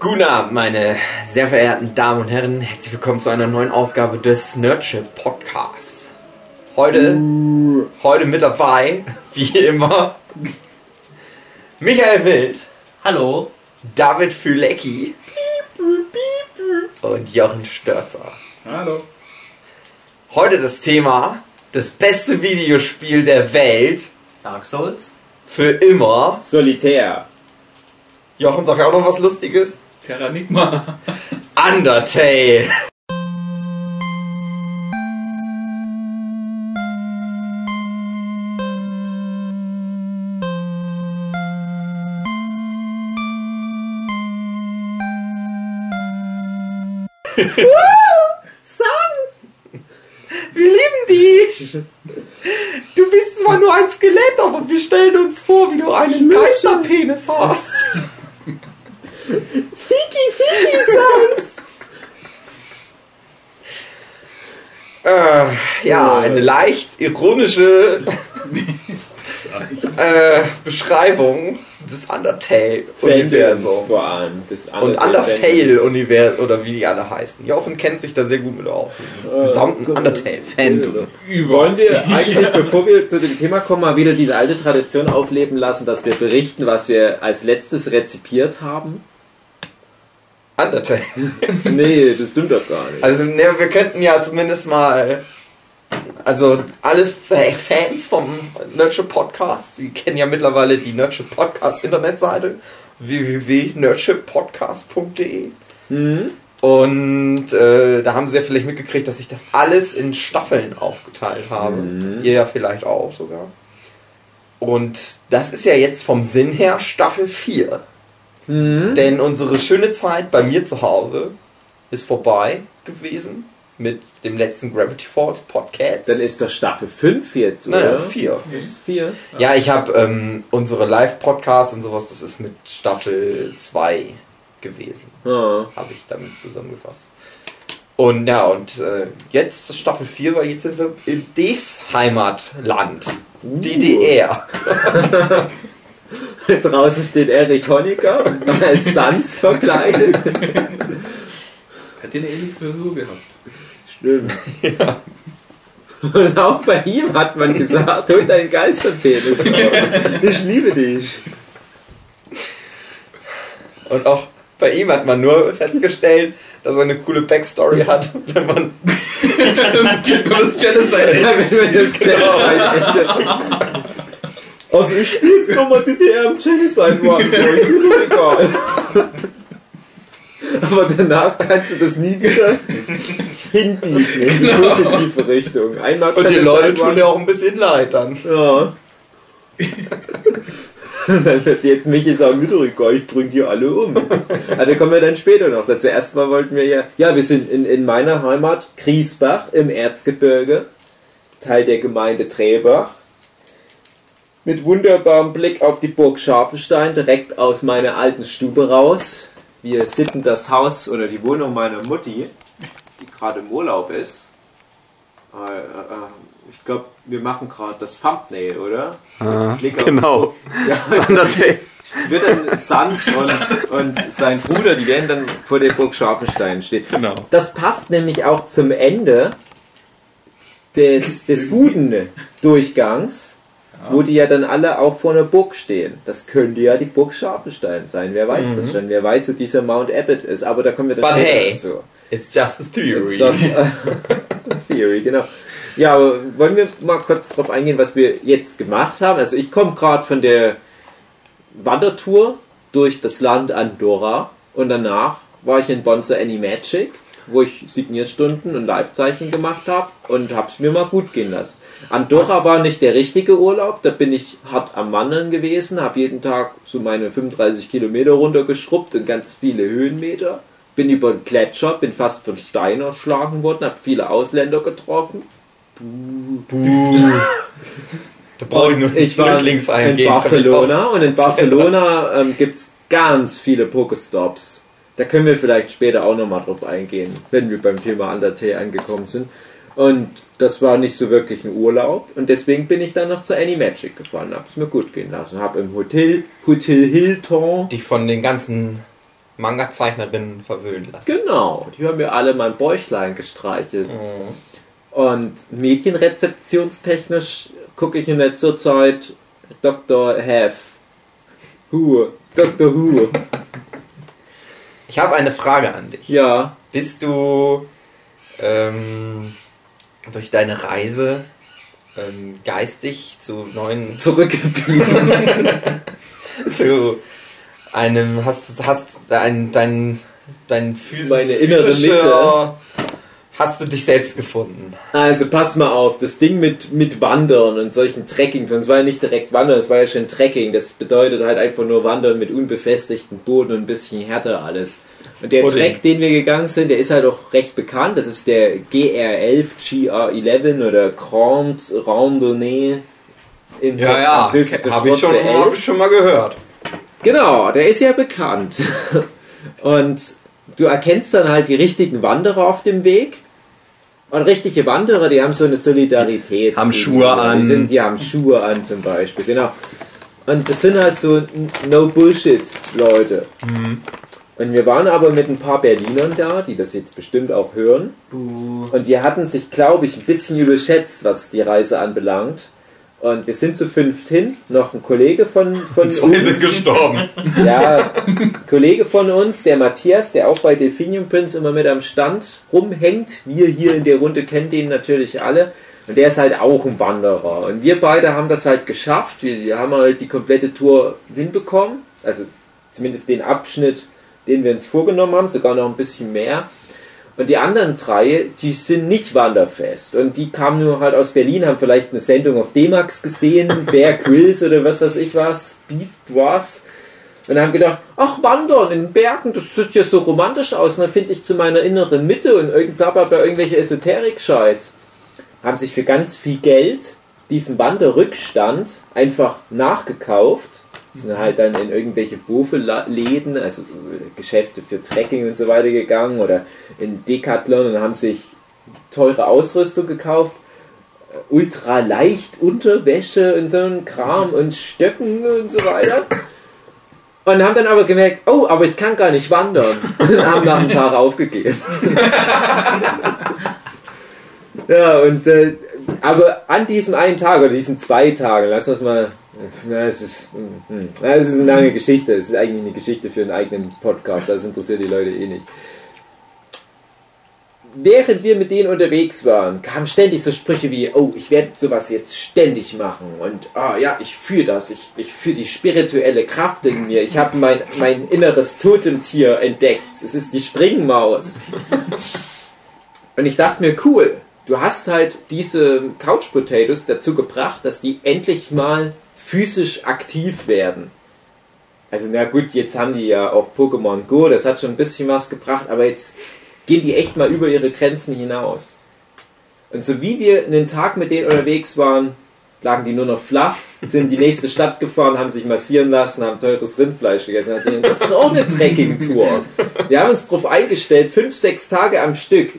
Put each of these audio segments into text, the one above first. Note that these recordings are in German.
Guten Abend, meine sehr verehrten Damen und Herren. Herzlich willkommen zu einer neuen Ausgabe des Nerdship Podcasts. Heute, heute mit dabei, wie immer, Michael Wild, Hallo. David Fülecki und Jochen Störzer. Hallo. Heute das Thema, das beste Videospiel der Welt Dark Souls. für immer. Solitär. Jochen, sag ja auch noch was Lustiges. Terranigma. Undertale. Wir lieben dich! Du bist zwar nur ein Skelett, aber wir stellen uns vor, wie du einen Geisterpenis hast. Äh, ja, eine leicht ironische äh, Beschreibung des Undertale-Universums. vor allem. Das Und Undertale-Universum, oder wie die alle heißen. Jochen kennt sich da sehr gut mit aus. Gesamten Undertale-Fan. Wollen wir eigentlich, bevor wir zu dem Thema kommen, mal wieder diese alte Tradition aufleben lassen, dass wir berichten, was wir als letztes rezipiert haben? Undertale. Nee, das stimmt doch gar nicht. Also, ne, wir könnten ja zumindest mal. Also, alle Fa- Fans vom Nurture Podcast, die kennen ja mittlerweile die Nurture Podcast Internetseite www.nurturepodcast.de. Mhm. Und äh, da haben sie ja vielleicht mitgekriegt, dass ich das alles in Staffeln aufgeteilt habe. Ihr ja vielleicht auch sogar. Und das ist ja jetzt vom Sinn her Staffel 4. Mhm. Denn unsere schöne Zeit bei mir zu Hause ist vorbei gewesen mit dem letzten Gravity Falls Podcast. Dann ist das Staffel 5 jetzt, Nein, oder? vier. Ist 4? Ja, ich habe ähm, unsere Live-Podcasts und sowas, das ist mit Staffel 2 gewesen. Ah. Habe ich damit zusammengefasst. Und ja, und äh, jetzt ist Staffel 4, weil jetzt sind wir in Daves Heimatland. DDR. Draußen steht Erich Honecker als Sans verkleidet. Hat den eine ähnliche Frisur gehabt. Stimmt. Und auch bei ihm hat man gesagt, hol deinen Geisterpenis. Ich liebe dich. Und auch bei ihm hat man nur festgestellt, dass er eine coole Backstory hat, wenn man das Genocide. Ja, wenn wir das Genocide Also ich spiele jetzt nochmal DDR im Genocide One, ist mir doch egal. Aber danach kannst du das nie wieder hinbiegen in die positive Richtung. Einmal und die Leute tun dir auch ein bisschen leid dann. Ja. dann wird jetzt mich ist auch wieder egal, ich bring die alle um. Also kommen wir dann später noch dazu. Erstmal wollten wir ja, ja, wir sind in, in meiner Heimat Griesbach im Erzgebirge, Teil der Gemeinde Trebach. Mit wunderbarem Blick auf die Burg Scharfenstein, direkt aus meiner alten Stube raus. Wir sitten das Haus oder die Wohnung meiner Mutti, die gerade im Urlaub ist. Äh, äh, äh, ich glaube, wir machen gerade das Thumbnail, oder? Blick auf genau. Ja, Undertale. wird dann Sans und, und sein Bruder, die werden dann vor der Burg Scharfenstein stehen. Genau. Das passt nämlich auch zum Ende des, des guten Durchgangs, wo die ja dann alle auch vor einer Burg stehen. Das könnte ja die Burg Scharfenstein sein. Wer weiß das schon? Wer weiß, wo dieser Mount Abbott ist. Aber da kommen wir dann But später hey. dazu. It's just a theory. It's just a Theory, genau. Ja, aber wollen wir mal kurz darauf eingehen, was wir jetzt gemacht haben? Also ich komme gerade von der Wandertour durch das Land Andorra und danach war ich in Bonza Animagic, wo ich Signierstunden und Livezeichen gemacht habe und habe es mir mal gut gehen lassen. Andorra Was? war nicht der richtige Urlaub, da bin ich hart am Wandern gewesen, habe jeden Tag so meine 35 Kilometer runtergeschrubbt und ganz viele Höhenmeter. Bin über den Gletscher, bin fast von Stein erschlagen worden, habe viele Ausländer getroffen. da brauche ich nur ich war links in eingehen. Barcelona und in Barcelona ähm, gibt es ganz viele Pokestops. Da können wir vielleicht später auch nochmal drauf eingehen, wenn wir beim Thema Undertale angekommen sind. Und das war nicht so wirklich ein Urlaub und deswegen bin ich dann noch zur Animagic gefahren, habe es mir gut gehen lassen, habe im Hotel, Hotel Hilton, Die von den ganzen Manga-Zeichnerinnen verwöhnen lassen. Genau, die haben mir alle mein Bäuchlein gestreichelt. Mhm. Und medienrezeptionstechnisch gucke ich in letzter Zeit Dr. Have. Who? Dr. Who. Ich habe eine Frage an dich. Ja. Bist du ähm, durch deine Reise ähm, geistig zu neuen Zurückgeblieben. zu einem hast hast dein dein dein physisch, Meine innere Mitte. hast du dich selbst gefunden Also pass mal auf, das Ding mit, mit Wandern und solchen Trekking, es war ja nicht direkt Wandern, es war ja schon Trekking, das bedeutet halt einfach nur Wandern mit unbefestigtem Boden und ein bisschen härter alles. Und der. Trek, den wir gegangen sind, der ist halt auch recht bekannt, das ist der GR11, GR11 oder Grand Randonnée in französisches habe ich schon habe ich schon mal gehört Genau, der ist ja bekannt. Und du erkennst dann halt die richtigen Wanderer auf dem Weg. Und richtige Wanderer, die haben so eine Solidarität. Haben. Schuhe an. Die, sind, die haben Schuhe an zum Beispiel, genau. Und das sind halt so No-Bullshit-Leute. Mhm. Und wir waren aber mit ein paar Berlinern da, die das jetzt bestimmt auch hören. Und die hatten sich, glaube ich, ein bisschen überschätzt, was die Reise anbelangt. Und wir sind zu fünft hin, noch ein Kollege von, von zwei sind gestorben ja, ein Kollege von uns, der Matthias, der auch bei Delphinium Prince immer mit am Stand rumhängt. Wir hier in der Runde kennen den natürlich alle. Und der ist halt auch ein Wanderer. Und wir beide haben das halt geschafft. Wir haben halt die komplette Tour hinbekommen. Also zumindest den Abschnitt, den wir uns vorgenommen haben, sogar noch ein bisschen mehr. Und die anderen drei, die sind nicht wanderfest. Und die kamen nur halt aus Berlin, haben vielleicht eine Sendung auf D-Max gesehen, Bear Grylls oder was weiß ich was, Beef was. Und haben gedacht, ach, wandern in den Bergen, das sieht ja so romantisch aus. Und dann finde ich zu meiner inneren Mitte und irgendwann bei irgendwelche Esoterik-Scheiß. Haben sich für ganz viel Geld diesen Wanderrückstand einfach nachgekauft. Sind halt dann in irgendwelche Bofe-Läden, also äh, Geschäfte für Trekking und so weiter gegangen oder in Decathlon und haben sich teure Ausrüstung gekauft. äh, Ultra leicht Unterwäsche und so ein Kram und Stöcken und so weiter. Und haben dann aber gemerkt, oh, aber ich kann gar nicht wandern. Und haben nach einem Tag aufgegeben. ja, und äh, aber an diesem einen Tag oder diesen zwei Tagen, lass uns mal. Na, es ist, hm, na, es ist eine lange Geschichte. Es ist eigentlich eine Geschichte für einen eigenen Podcast. Das interessiert die Leute eh nicht. Während wir mit denen unterwegs waren, kamen ständig so Sprüche wie, oh, ich werde sowas jetzt ständig machen und ah ja, ich fühle das, ich, ich fühle die spirituelle Kraft in mir, ich habe mein, mein inneres Totemtier entdeckt, es ist die Springmaus. Und ich dachte mir, cool, du hast halt diese Couch Potatoes dazu gebracht, dass die endlich mal physisch aktiv werden. Also na gut, jetzt haben die ja auch Pokémon Go, das hat schon ein bisschen was gebracht, aber jetzt gehen die echt mal über ihre Grenzen hinaus. Und so wie wir einen Tag mit denen unterwegs waren, lagen die nur noch flach, sind in die nächste Stadt gefahren, haben sich massieren lassen, haben teures Rindfleisch gegessen. Das ist auch eine Trekking-Tour. Wir haben uns darauf eingestellt, fünf, sechs Tage am Stück,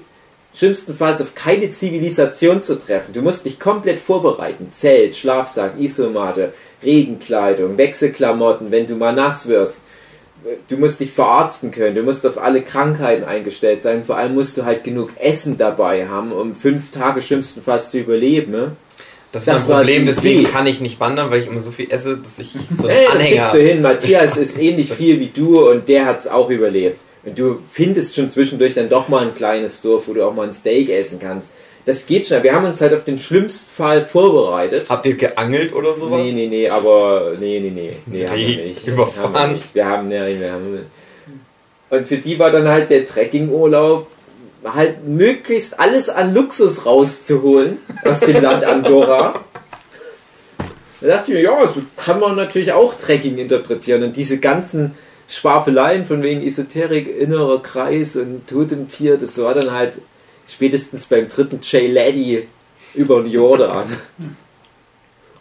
schlimmstenfalls auf keine Zivilisation zu treffen. Du musst dich komplett vorbereiten. Zelt, Schlafsack, Isomatte, Regenkleidung, Wechselklamotten, wenn du mal nass wirst. Du musst dich verarzten können, du musst auf alle Krankheiten eingestellt sein. Vor allem musst du halt genug Essen dabei haben, um fünf Tage schlimmstenfalls zu überleben. Ne? das ist Das mein war Problem deswegen Idee. kann ich nicht wandern weil ich immer so viel esse dass ich so einen das kriegst Anhänger du hin. Matthias ist ähnlich viel wie du und der hat es auch überlebt. Und du findest schon zwischendurch dann doch mal ein kleines Dorf, wo du auch mal ein Steak essen kannst. Das geht schon. Wir haben uns halt auf den schlimmsten Fall vorbereitet. habt ihr geangelt oder sowas Nee, nee, nee, aber nee, nee, nee, nee, haben wir Nee, nicht. überfahren. Haben wir nicht. Wir haben, nee, wir haben Und für die war dann halt der Trekkingurlaub halt möglichst alles an Luxus rauszuholen aus dem Land Andorra. Da dachte ich mir, ja, so kann man natürlich auch Trekking interpretieren und diese ganzen Schwafeleien von wegen Esoterik, innerer Kreis und Totemtier, das war dann halt spätestens beim dritten J. Laddie über den Jordan.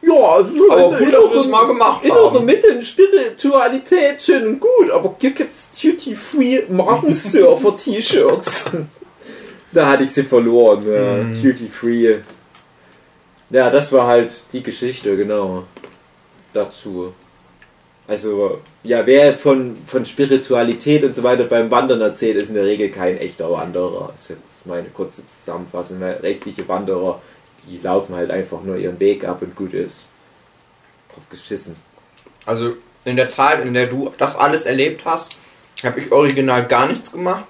Ja, also Aber gut, dass wir das mal gemacht innere haben. Mitte und Spiritualität schön und gut, aber hier gibt's Duty-Free Markensurfer-T-Shirts. da hatte ich sie verloren, ja. Mhm. Duty-Free. Ja, das war halt die Geschichte, genau. Dazu. Also, ja, wer von, von Spiritualität und so weiter beim Wandern erzählt, ist in der Regel kein echter Wanderer. Das ist jetzt meine kurze Zusammenfassung. Weil rechtliche Wanderer, die laufen halt einfach nur ihren Weg ab und gut ist. Drauf geschissen. Also in der Zeit, in der du das alles erlebt hast, habe ich original gar nichts gemacht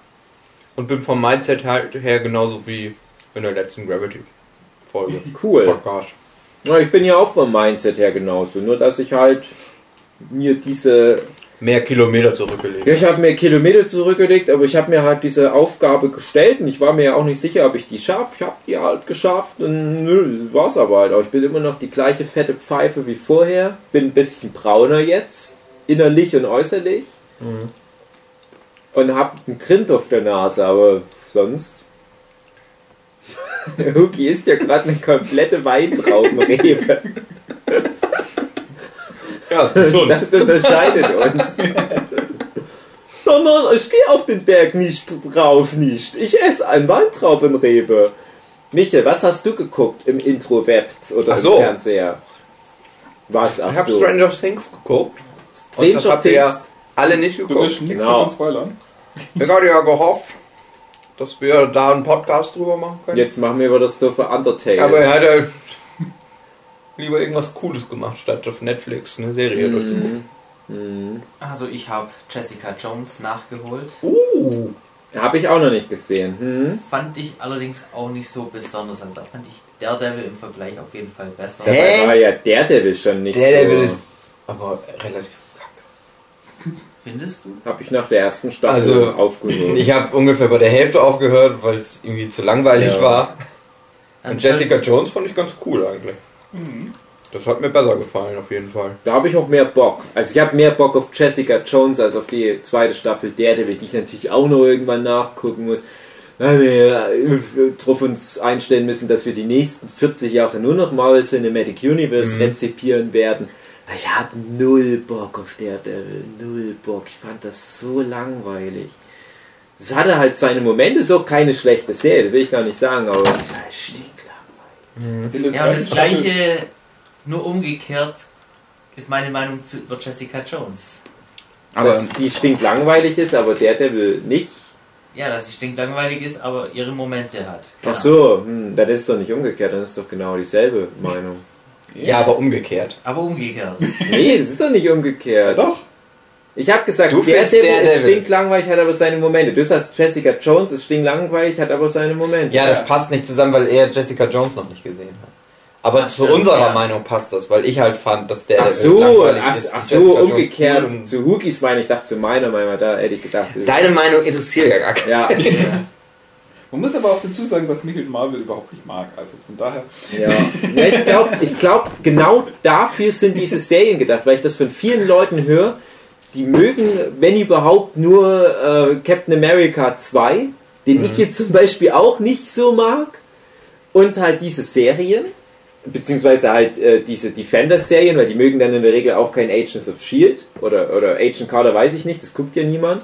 und bin vom Mindset halt her genauso wie in der letzten Gravity-Folge. Cool. Podcast. Ja, ich bin ja auch vom Mindset her genauso. Nur, dass ich halt mir diese Mehr Kilometer zurückgelegt. Ja, ich habe mir Kilometer zurückgelegt, aber ich habe mir halt diese Aufgabe gestellt und ich war mir ja auch nicht sicher, ob ich die schaffe. Ich habe die halt geschafft und nö, war's aber halt auch. Ich bin immer noch die gleiche fette Pfeife wie vorher. Bin ein bisschen brauner jetzt, innerlich und äußerlich. Und hab einen Grind auf der Nase, aber sonst. Huki isst ja gerade eine komplette Weintraubenrebe. Ja, ist gesund. Das unterscheidet uns. Nein, nein, ich gehe auf den Berg nicht drauf, nicht. Ich esse ein Weintraubenrebe. Michael, was hast du geguckt im Intro-Web oder Ach so. im Fernseher? Was? ich Ach habe so. Stranger Things geguckt. Und Stranger das habt ihr ja alle nicht Du geguckt. nichts Genau. spoilern. Ich hatte ja gehofft, dass wir da einen Podcast drüber machen können. Jetzt machen wir über das doofe Undertale. Aber er hat ja lieber irgendwas Cooles gemacht, statt auf Netflix eine Serie durchzugucken. hm. Also ich habe Jessica Jones nachgeholt. Uh, Habe ich auch noch nicht gesehen. Hm? Fand ich allerdings auch nicht so besonders. Also da fand ich Daredevil im Vergleich auf jeden Fall besser. Hä? Dabei war ja Daredevil schon nicht Daredevil so. ist aber relativ kacke. Findest du? Habe ich nach der ersten Staffel Also, aufgehört. Ich habe ungefähr bei der Hälfte aufgehört, weil es irgendwie zu langweilig Ja. war. Und Jessica Jones fand ich ganz cool eigentlich. Das hat mir besser gefallen, auf jeden Fall. Da habe ich auch mehr Bock. Also ich habe mehr Bock auf Jessica Jones als auf die zweite Staffel Daredevil, die ich natürlich auch noch irgendwann nachgucken muss. Weil wir äh, darauf uns einstellen müssen, dass wir die nächsten 40 Jahre nur noch Marvel Cinematic Universe Mhm. rezipieren werden. Ich hatte null Bock auf Daredevil, null Bock. Ich fand das so langweilig. Es hatte halt seine Momente, ist auch keine schlechte Serie, will ich gar nicht sagen, aber es war der Ja, und das gleiche, nur umgekehrt, ist meine Meinung zu über Jessica Jones. Aber dass die stinklangweilig ist, aber Daredevil nicht. Ja, dass sie stinklangweilig ist, aber ihre Momente hat. Ach so, hm, dann ist es doch nicht umgekehrt, dann ist doch genau dieselbe Meinung. ja, aber umgekehrt. Aber umgekehrt. Nee, das ist doch nicht umgekehrt. Doch. Ich habe gesagt, Du findest Daredevil ist stinklangweilig, hat aber seine Momente. Du sagst, Jessica Jones ist stinklangweilig, hat aber seine Momente. Ja, das passt nicht zusammen, weil er Jessica Jones noch nicht gesehen hat. Aber Ach, zu stimmt, unserer ja. Meinung passt das, weil ich halt fand, dass der Ach so, langweilig ach, ist. ach so, umgekehrt cool und- zu Hookies meine ich, dachte zu meiner Meinung, da hätte ich gedacht. Deine Meinung interessiert ja gar keinen. ja, Man muss aber auch dazu sagen, dass Michael Marvel überhaupt nicht mag. Also von daher. ja. ja ich glaube, ich glaub, genau dafür sind diese Serien gedacht, weil ich das von vielen Leuten höre, die mögen, wenn überhaupt, nur äh, Captain America 2, den ich jetzt zum Beispiel auch nicht so mag, und halt diese Serien, beziehungsweise halt äh, diese Defender-Serien, weil die mögen dann in der Regel auch kein Agents of S.H.I.E.L.D. oder, oder Agent Carter, weiß ich nicht, das guckt ja niemand.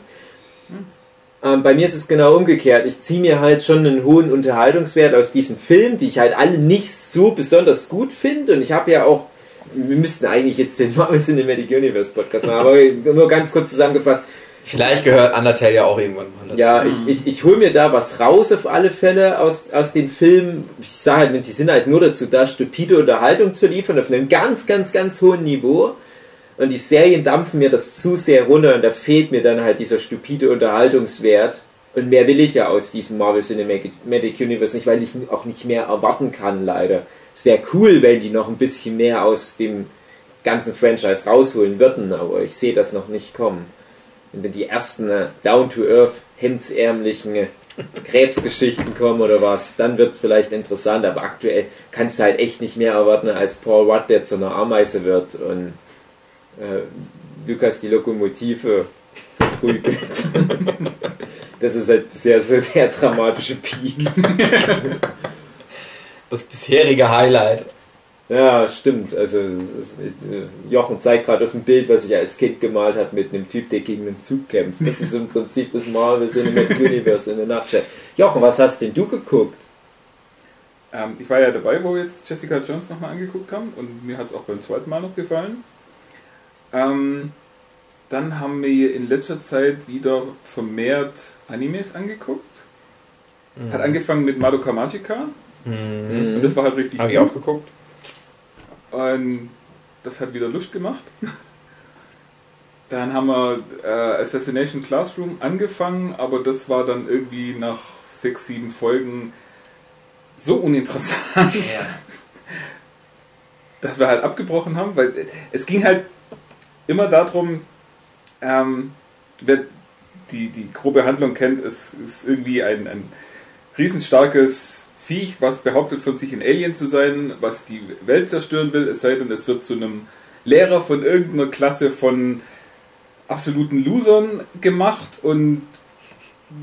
Ähm, bei mir ist es genau umgekehrt. Ich ziehe mir halt schon einen hohen Unterhaltungswert aus diesen Filmen, die ich halt alle nicht so besonders gut finde. Und ich habe ja auch, wir müssten eigentlich jetzt den Marvel Cinematic Universe Podcast machen, aber nur ganz kurz zusammengefasst. Vielleicht gehört Undertale ja auch irgendwann mal dazu. Ja, ich, ich, ich hole mir da was raus auf alle Fälle aus, aus den Filmen. Ich sage halt, die sind halt nur dazu da, stupide Unterhaltung zu liefern auf einem ganz, ganz, ganz hohen Niveau. Und die Serien dampfen mir das zu sehr runter und da fehlt mir dann halt dieser stupide Unterhaltungswert. Und mehr will ich ja aus diesem Marvel Cinematic Universe nicht, weil ich auch nicht mehr erwarten kann, leider. Es wäre cool, wenn die noch ein bisschen mehr aus dem ganzen Franchise rausholen würden, aber ich sehe das noch nicht kommen. Wenn die ersten äh, down-to-earth, hemdsärmlichen äh, Krebsgeschichten kommen oder was, dann wird es vielleicht interessant, aber aktuell kannst du halt echt nicht mehr erwarten, als Paul Rudd, der zu einer Ameise wird und äh, Lukas die Lokomotive verprügelt. das ist halt sehr, sehr der dramatische Peak. Das bisherige Highlight. Ja, stimmt. Also ist, äh, Jochen zeigt gerade auf dem Bild, was ich als Kind gemalt habe mit einem Typ, der gegen einen Zug kämpft. Das ist im Prinzip das Marvel Cinematic Universe in der Nutshell. Jochen, was hast denn du geguckt? Ähm, ich war ja dabei, wo wir jetzt Jessica Jones nochmal angeguckt haben und mir hat es auch beim zweiten Mal noch gefallen. Ähm, Dann haben wir in letzter Zeit wieder vermehrt Animes angeguckt. Hat angefangen mit Madoka Magica. Und das war halt richtig Habe ich auch geguckt. Und das hat wieder Lust gemacht. Dann haben wir äh, Assassination Classroom angefangen, aber das war dann irgendwie nach sechs, sieben Folgen so uninteressant, Ja. dass wir halt abgebrochen haben, weil es ging halt immer darum, ähm, wer die, die grobe Handlung kennt, es ist irgendwie ein, ein riesenstarkes Viech, was behauptet von sich ein Alien zu sein, was die Welt zerstören will, es sei denn, es wird zu einem Lehrer von irgendeiner Klasse von absoluten Losern gemacht und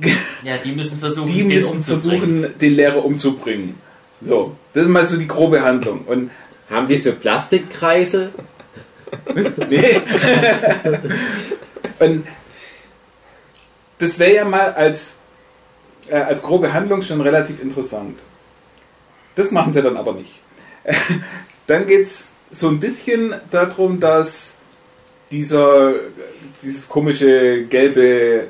ja, die müssen versuchen, die den müssen umzubringen. versuchen, den Lehrer umzubringen. So, das ist mal so die grobe Handlung. Und Haben die so Plastikkreise? Nee. Und das wäre ja mal als, äh, als grobe Handlung schon relativ interessant. Das machen sie dann aber nicht. Dann geht es so ein bisschen darum, dass dieser, dieses komische gelbe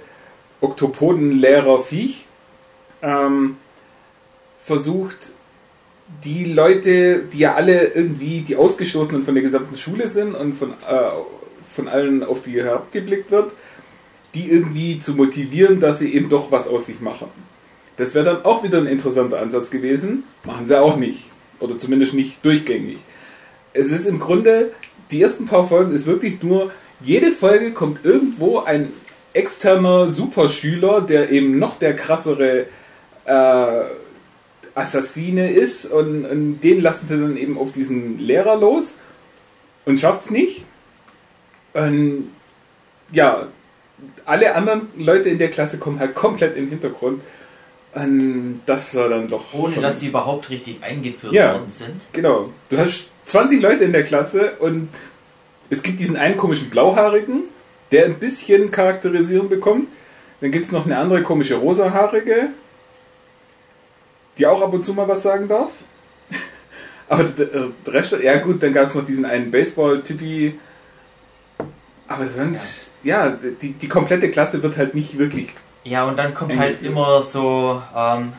Oktopodenlehrer-Viech ähm, versucht, die Leute, die ja alle irgendwie die Ausgestoßenen von der gesamten Schule sind und von, äh, von allen auf die herabgeblickt wird, die irgendwie zu motivieren, dass sie eben doch was aus sich machen. Das wäre dann auch wieder ein interessanter Ansatz gewesen. Machen sie auch nicht. Oder zumindest nicht durchgängig. Es ist im Grunde, die ersten paar Folgen ist wirklich nur, jede Folge kommt irgendwo ein externer Superschüler, der eben noch der krassere äh, Assassine ist und, und den lassen sie dann eben auf diesen Lehrer los und schafft's nicht. Und ja, alle anderen Leute in der Klasse kommen halt komplett den Hintergrund. Und das war dann doch. Ohne dass die überhaupt richtig eingeführt Ja. worden sind. Genau. Du hast 20 Leute in der Klasse und es gibt diesen einen komischen Blauhaarigen, der ein bisschen Charakterisieren bekommt. Dann gibt es noch eine andere komische rosahaarige, die auch ab und zu mal was sagen darf. Aber der der Rest, ja gut, dann gab es noch diesen einen Baseball-Typi. Aber sonst, ja, die, die komplette Klasse wird halt nicht wirklich. Ja, und dann kommt Eingeführt. halt immer so, ähm,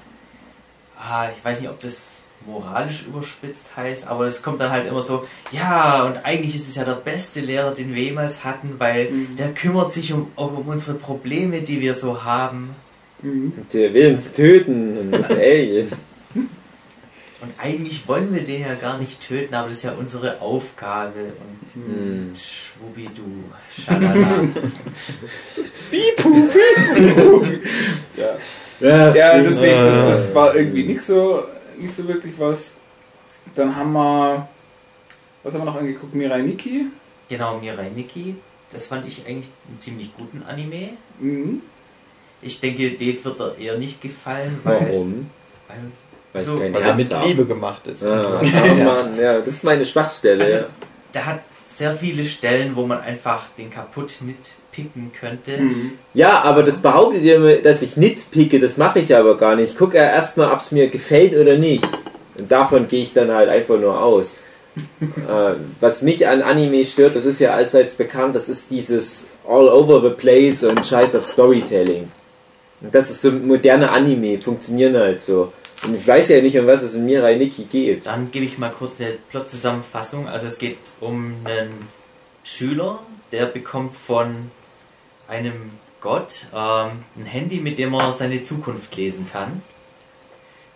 ah, ich weiß nicht, ob das moralisch überspitzt heißt, aber es kommt dann halt immer so, ja, und eigentlich ist es ja der beste Lehrer, den wir jemals hatten, weil Mhm. der kümmert sich um, auch um unsere Probleme, die wir so haben. Der will uns töten und das Alien. Und eigentlich wollen wir den ja gar nicht töten, aber das ist ja unsere Aufgabe. Und Hm. schwubidu, schalala. Ja. Ja, Ja, deswegen, das, Ah. das war irgendwie nicht so, nicht so wirklich was. Dann haben wir, was haben wir noch angeguckt? Mirai Nikki. genau, Mirai Nikki. Das fand ich eigentlich einen ziemlich guten Anime. Mhm. Ich denke, Dave wird er eher nicht gefallen, weil, Warum? weil Weil so, Weil er mit Herz hab. Liebe gemacht ist. Ah, oh Mann, ja, das ist meine Schwachstelle. Also- ja. der hat sehr viele Stellen, wo man einfach den kaputt mitpicken könnte. Mhm. Ja, aber das behauptet ihr mir, dass ich nitpicke, das mache ich aber gar nicht. Ich gucke ja erstmal, ob es mir gefällt oder nicht. Und davon gehe ich dann halt einfach nur aus. äh, was mich an Anime stört, das ist ja allseits bekannt, das ist dieses all over the place und Scheiß auf Storytelling. Und das ist so moderne Anime, funktionieren halt so. Und ich weiß ja nicht, um was es in Mirai Nikki geht. Dann gebe ich mal kurz eine Plot-Zusammenfassung. Also es geht um einen Schüler, der bekommt von einem Gott ähm, ein Handy, mit dem er seine Zukunft lesen kann.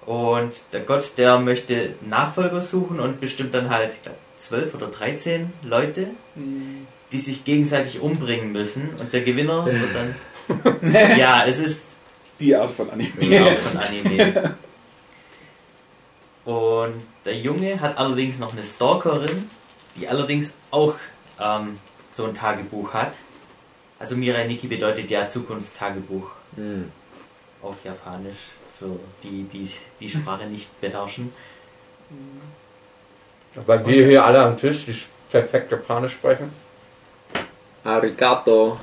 Und der Gott, der möchte Nachfolger suchen und bestimmt dann halt, ich glaube, 12 oder 13 Leute, die sich gegenseitig umbringen müssen. Und der Gewinner wird dann... ja, es ist Die Art von Anime. die Art von Anime. Und der Junge hat allerdings noch eine Stalkerin, die allerdings auch ähm, so ein Tagebuch hat. Also Mirai Nikki bedeutet ja Zukunftstagebuch Hm. auf Japanisch, für die, die die Sprache nicht beherrschen. Weil wir hier alle am Tisch die perfekt Japanisch sprechen. Arigato.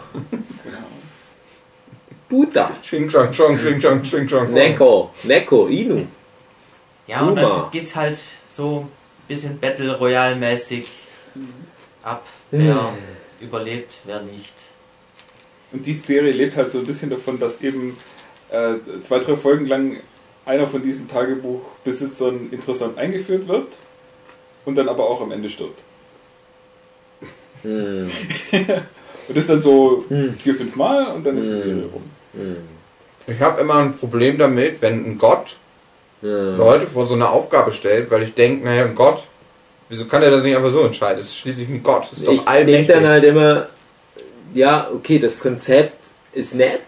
Buddha. Xing Chong Chong, Xing Chong, Xing Chong. Neko. Neko. Inu. Ja, und dann Uma. geht's halt so ein bisschen Battle Royale mäßig ab, wer überlebt, wer nicht. Und die Serie lebt halt so ein bisschen davon, dass eben äh, zwei, drei Folgen lang einer von diesen Tagebuchbesitzern interessant eingeführt wird und dann aber auch am Ende stirbt. Hm. Und das dann so Hm. vier, fünf Mal und dann ist die Hm. Serie rum. Hm. Ich habe immer ein Problem damit, wenn ein Gott Ja. Leute vor so eine Aufgabe stellt, weil ich denke, naja, ein Gott, wieso kann er das nicht einfach so entscheiden? Das ist schließlich ein Gott. Das ist doch Ich denke dann halt immer, ja, okay, das Konzept ist nett,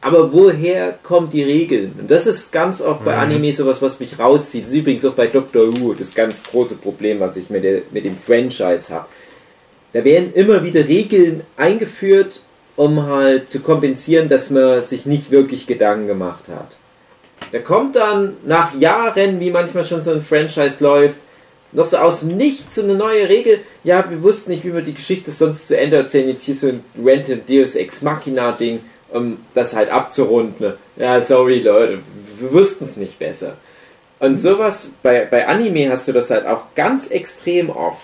aber woher kommen die Regeln? Und das ist ganz oft bei Mhm. Anime sowas, was mich rauszieht. Das ist übrigens auch bei Doctor Who das ganz große Problem, was ich mit, der, mit dem Franchise habe. Da werden immer wieder Regeln eingeführt, um halt zu kompensieren, dass man sich nicht wirklich Gedanken gemacht hat. Da kommt dann nach Jahren, wie manchmal schon so ein Franchise läuft, noch so aus dem Nichts so eine neue Regel. Ja, wir wussten nicht, wie wir die Geschichte sonst zu Ende erzählen. Jetzt hier so ein Random Deus Ex Machina Ding, um das halt abzurunden. Ja, sorry Leute, wir wussten es nicht besser. Und sowas, bei, bei Anime hast du das halt auch ganz extrem oft.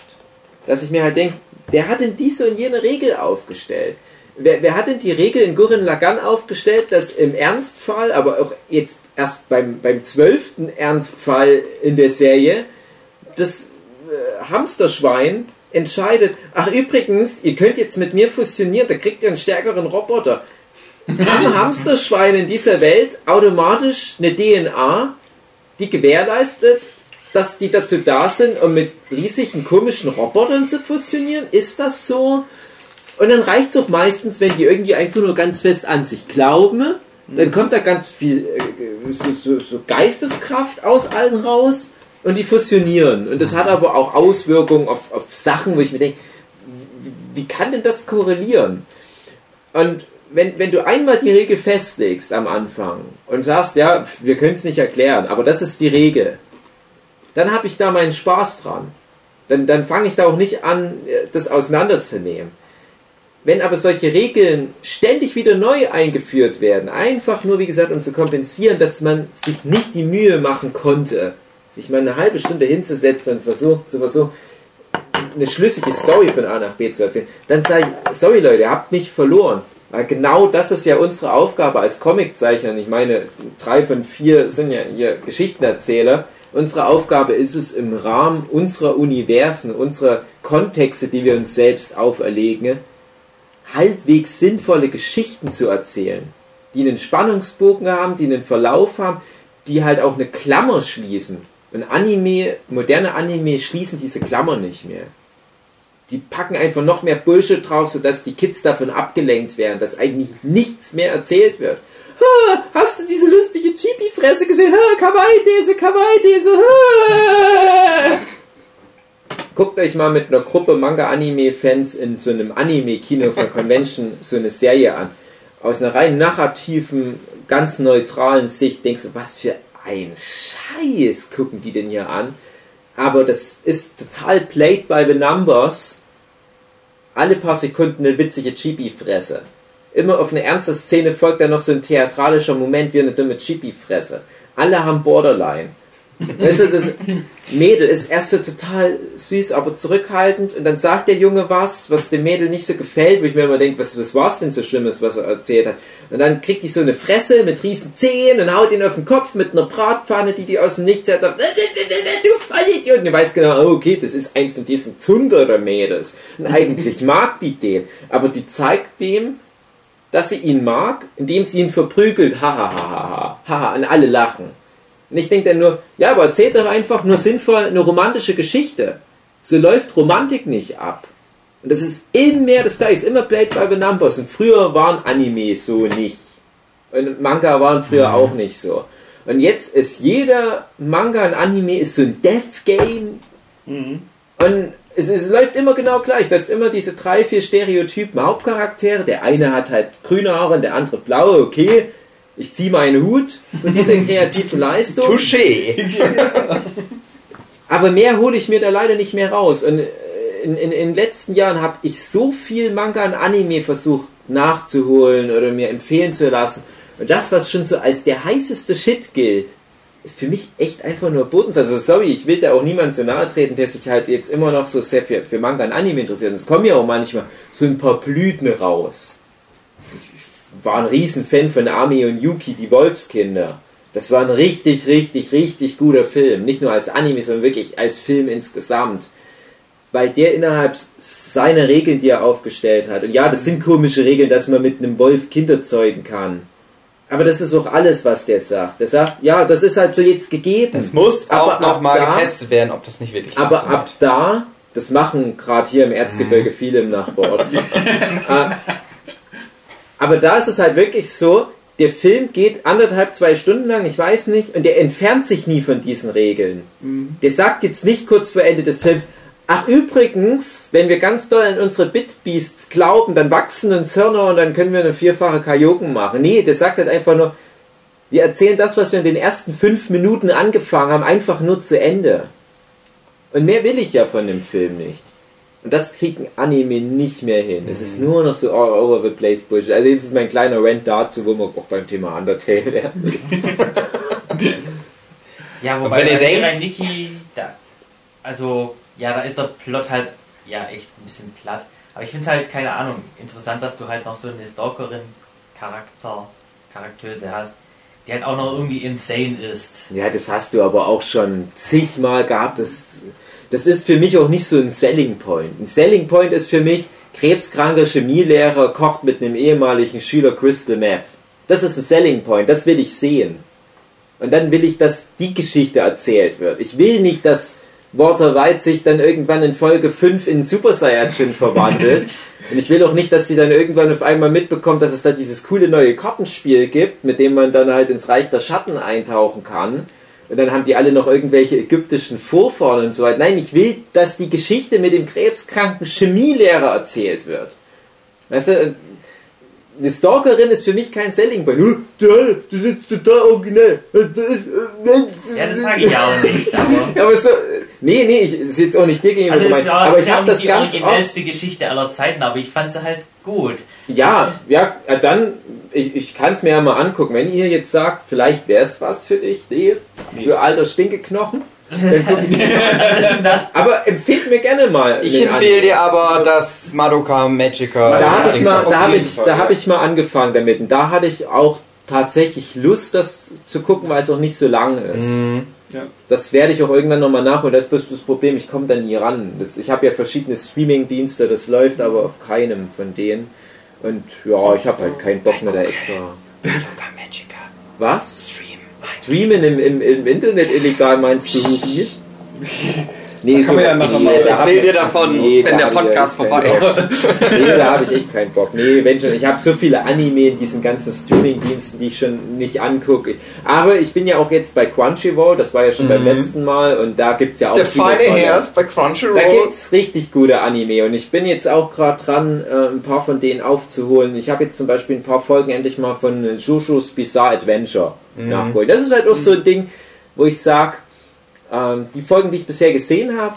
Dass ich mir halt denke, wer hat denn diese und jene Regel aufgestellt? Wer, wer hat denn die Regel in Gurren Lagann aufgestellt, dass im Ernstfall, aber auch jetzt erst beim, beim zwölften Ernstfall in der Serie, das äh, Hamsterschwein entscheidet, ach übrigens, ihr könnt jetzt mit mir fusionieren, da kriegt ihr einen stärkeren Roboter. Haben Hamsterschweine in dieser Welt automatisch eine DNA, die gewährleistet, dass die dazu da sind, um mit riesigen komischen Robotern zu fusionieren? Ist das so? Und dann reicht es auch meistens, wenn die irgendwie einfach nur ganz fest an sich glauben. Dann kommt da ganz viel äh, so, so, so Geisteskraft aus allen raus und die fusionieren. Und das hat aber auch Auswirkungen auf, auf Sachen, wo ich mir denke, wie kann denn das korrelieren? Und wenn, wenn du einmal die Regel festlegst am Anfang und sagst, ja, wir können es nicht erklären, aber das ist die Regel, dann habe ich da meinen Spaß dran. Dann, dann fange ich da auch nicht an, das auseinanderzunehmen. Wenn aber solche Regeln ständig wieder neu eingeführt werden, einfach nur, wie gesagt, um zu kompensieren, dass man sich nicht die Mühe machen konnte, sich mal eine halbe Stunde hinzusetzen und versucht, so, so eine schlüssige Story von A nach B zu erzählen, dann sage ich, sorry Leute, ihr habt mich verloren. Weil genau das ist ja unsere Aufgabe als Comiczeichner. Ich meine, drei von vier sind ja hier Geschichtenerzähler. Unsere Aufgabe ist es, im Rahmen unserer Universen, unserer Kontexte, die wir uns selbst auferlegen, halbwegs sinnvolle Geschichten zu erzählen, die einen Spannungsbogen haben, die einen Verlauf haben, die halt auch eine Klammer schließen. Und Anime, moderne Anime schließen diese Klammer nicht mehr. Die packen einfach noch mehr Bullshit drauf, sodass die Kids davon abgelenkt werden, dass eigentlich nichts mehr erzählt wird. Ha, hast du diese lustige Chibi-Fresse gesehen? Kawaii-Dese, Kawaii-Dese. Guckt euch mal mit einer Gruppe Manga-Anime-Fans in so einem Anime-Kino von Convention so eine Serie an. Aus einer rein narrativen, ganz neutralen Sicht denkst du, was für ein Scheiß gucken die denn hier an? Aber das ist total played by the numbers. Alle paar Sekunden eine witzige Chibi-Fresse. Immer auf eine ernste Szene folgt dann noch so ein theatralischer Moment wie eine dumme Chibi-Fresse. Alle haben Borderline. Weißt du, das Mädel ist erst so total süß, aber zurückhaltend und dann sagt der Junge was, was dem Mädel nicht so gefällt, wo ich mir immer denke, was, was war es denn so Schlimmes, was er erzählt hat. Und dann kriegt die so eine Fresse mit riesen Zehen und haut ihn auf den Kopf mit einer Bratpfanne, die die aus dem Nichts hat, sagt, du Vollidiot. Und du weißt genau, oh, okay, das ist eins von diesen Zunderer-Mädels. Und eigentlich mag die den, aber die zeigt dem, dass sie ihn mag, indem sie ihn verprügelt. Hahaha, ha, ha, ha, und alle lachen. Und ich denke dann nur, ja, aber erzählt doch einfach nur sinnvoll eine romantische Geschichte. So läuft Romantik nicht ab. Und das ist immer mehr das Gleiche, ist immer Played by the Numbers. Und früher waren Animes so nicht. Und Manga waren früher auch nicht so. Und jetzt ist jeder Manga und Anime ist so ein Death Game. Und es, es läuft immer genau gleich. Das ist immer diese drei, vier Stereotypen Hauptcharaktere. Der eine hat halt grüne Haare und der andere blaue. Okay, ich ziehe meinen Hut für diese kreative Leistung. Touché! Aber mehr hole ich mir da leider nicht mehr raus. Und äh, in, in, in den letzten Jahren habe ich so viel Manga und Anime versucht nachzuholen oder mir empfehlen zu lassen. Und das, was schon so als der heißeste Shit gilt, ist für mich echt einfach nur Bodens. Also sorry, ich will da auch niemand zu nahe treten, der sich halt jetzt immer noch so sehr für, für Manga und Anime interessiert. Und es kommen ja auch manchmal so ein paar Blüten raus. War ein Riesenfan von Ami und Yuki, die Wolfskinder. Das war ein richtig, richtig, richtig guter Film. Nicht nur als Anime, sondern wirklich als Film insgesamt. Weil der innerhalb seiner Regeln, die er aufgestellt hat, und ja, das sind komische Regeln, dass man mit einem Wolf Kinder zeugen kann. Aber das ist auch alles, was der sagt. Der sagt, ja, das ist halt so jetzt gegeben. Es muss auch nochmal getestet werden, ob das nicht wirklich Aber ab da, das machen gerade hier im Erzgebirge viele im Nachbarort. Äh, aber da ist es halt wirklich so, der Film geht anderthalb, zwei Stunden lang, ich weiß nicht, und der entfernt sich nie von diesen Regeln. Der sagt jetzt nicht kurz vor Ende des Films, ach übrigens, wenn wir ganz doll an unsere Bitbeasts glauben, dann wachsen uns Hörner und dann können wir eine vierfache Kajoken machen. Nee, der sagt halt einfach nur, wir erzählen das, was wir in den ersten fünf Minuten angefangen haben, einfach nur zu Ende. Und mehr will ich ja von dem Film nicht. Und das kriegt ein Anime nicht mehr hin. Es ist nur noch so all over the place Bullshit. Also jetzt ist mein kleiner Rant dazu, wo wir auch beim Thema Undertale werden. Ja, wobei bei denkt- Nikki, da, also, ja, da ist der Plot halt, ja, echt ein bisschen platt. Aber ich finde es halt, keine Ahnung, interessant, dass du halt noch so eine Stalkerin-Charakter, Charaktöse hast, die halt auch noch irgendwie insane ist. Ja, das hast du aber auch schon zigmal gehabt. Das, das ist für mich auch nicht so ein Selling Point. Ein Selling Point ist für mich, krebskranker Chemielehrer kocht mit einem ehemaligen Schüler Crystal Meth. Das ist ein Selling Point, das will ich sehen. Und dann will ich, dass die Geschichte erzählt wird. Ich will nicht, dass Walter White sich dann irgendwann in Folge 5 in Super Saiyajin verwandelt. Und ich will auch nicht, dass sie dann irgendwann auf einmal mitbekommt, dass es da dieses coole neue Kartenspiel gibt, mit dem man dann halt ins Reich der Schatten eintauchen kann. Und dann haben die alle noch irgendwelche ägyptischen Vorfahren und so weiter. Nein, ich will, dass die Geschichte mit dem krebskranken Chemielehrer erzählt wird. Weißt du, eine Stalkerin ist für mich kein Selling Point. Das ist total originell. Das ist, äh, Ja, das sage ich auch nicht, aber. aber so, nee, nee, ich, ist jetzt auch nicht dir gegenüber Also, gemeint. ist ja, aber ich ja habe nicht das die ganz oft. originellste Geschichte aller Zeiten, aber ich fand sie halt gut. Ja, ja, äh, dann, ich, ich kann es mir ja mal angucken. Wenn ihr jetzt sagt, vielleicht wäre es was für dich, Dave, für alter Stinkeknochen. Aber empfehlt mir gerne mal. Ich empfehle an. dir aber das Madoka Magica. Da habe ich, mal, da hab ich, Fall, da hab ich mal angefangen damit. Und da hatte ich auch tatsächlich Lust, das zu gucken, weil es auch nicht so lang ist. Mhm. Ja. Das werde ich auch irgendwann nochmal nachholen. Das ist das Problem, ich komme da nie ran. Das, ich habe ja verschiedene Streaming-Dienste, das läuft aber auf keinem von denen. Und ja, ich habe halt keinen Bock mehr da extra. Magica. Was? Stream. Streamen im, im, im Internet illegal meinst du, Hubi? Nee, kann man ja nachher mal Erzähl dir davon, nee, wenn der Podcast vorbei ist. Nee, da habe ich echt keinen Bock. Nee, wenn schon. Ich habe so viele Anime in diesen ganzen Streaming-Diensten, die ich schon nicht angucke. Aber ich bin ja auch jetzt bei Crunchyroll, das war ja schon beim letzten Mal, und da gibt es ja auch Der feine ist bei da Crunchyroll. gibt's richtig gute Anime und ich bin jetzt auch gerade dran, äh, ein paar von denen aufzuholen. Ich habe jetzt zum Beispiel ein paar Folgen endlich mal von Jojo's Bizarre Adventure nachgeholt. Das ist halt auch so ein Ding, wo ich sag, ähm, die Folgen, die ich bisher gesehen habe,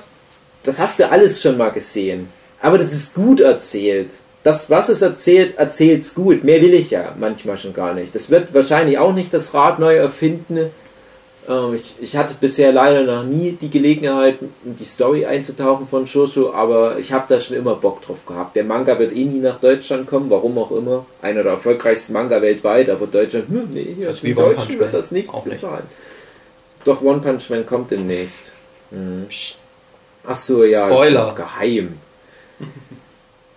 das hast du alles schon mal gesehen. Aber das ist gut erzählt. Das, was es erzählt, erzählt's gut. Mehr will ich ja manchmal schon gar nicht. Das wird wahrscheinlich auch nicht das Rad neu erfinden. Ähm, ich, ich hatte bisher leider noch nie die Gelegenheit, in die Story einzutauchen von Shoshu, aber ich habe da schon immer Bock drauf gehabt. Der Manga wird eh nie nach Deutschland kommen, warum auch immer. Einer der erfolgreichsten Manga weltweit, aber Deutschland, hm, nee, hier in wie Deutschen wird das nicht nicht. gefallen. Doch One Punch Man kommt demnächst. Hm. Ach so, ja. Spoiler. Geheim.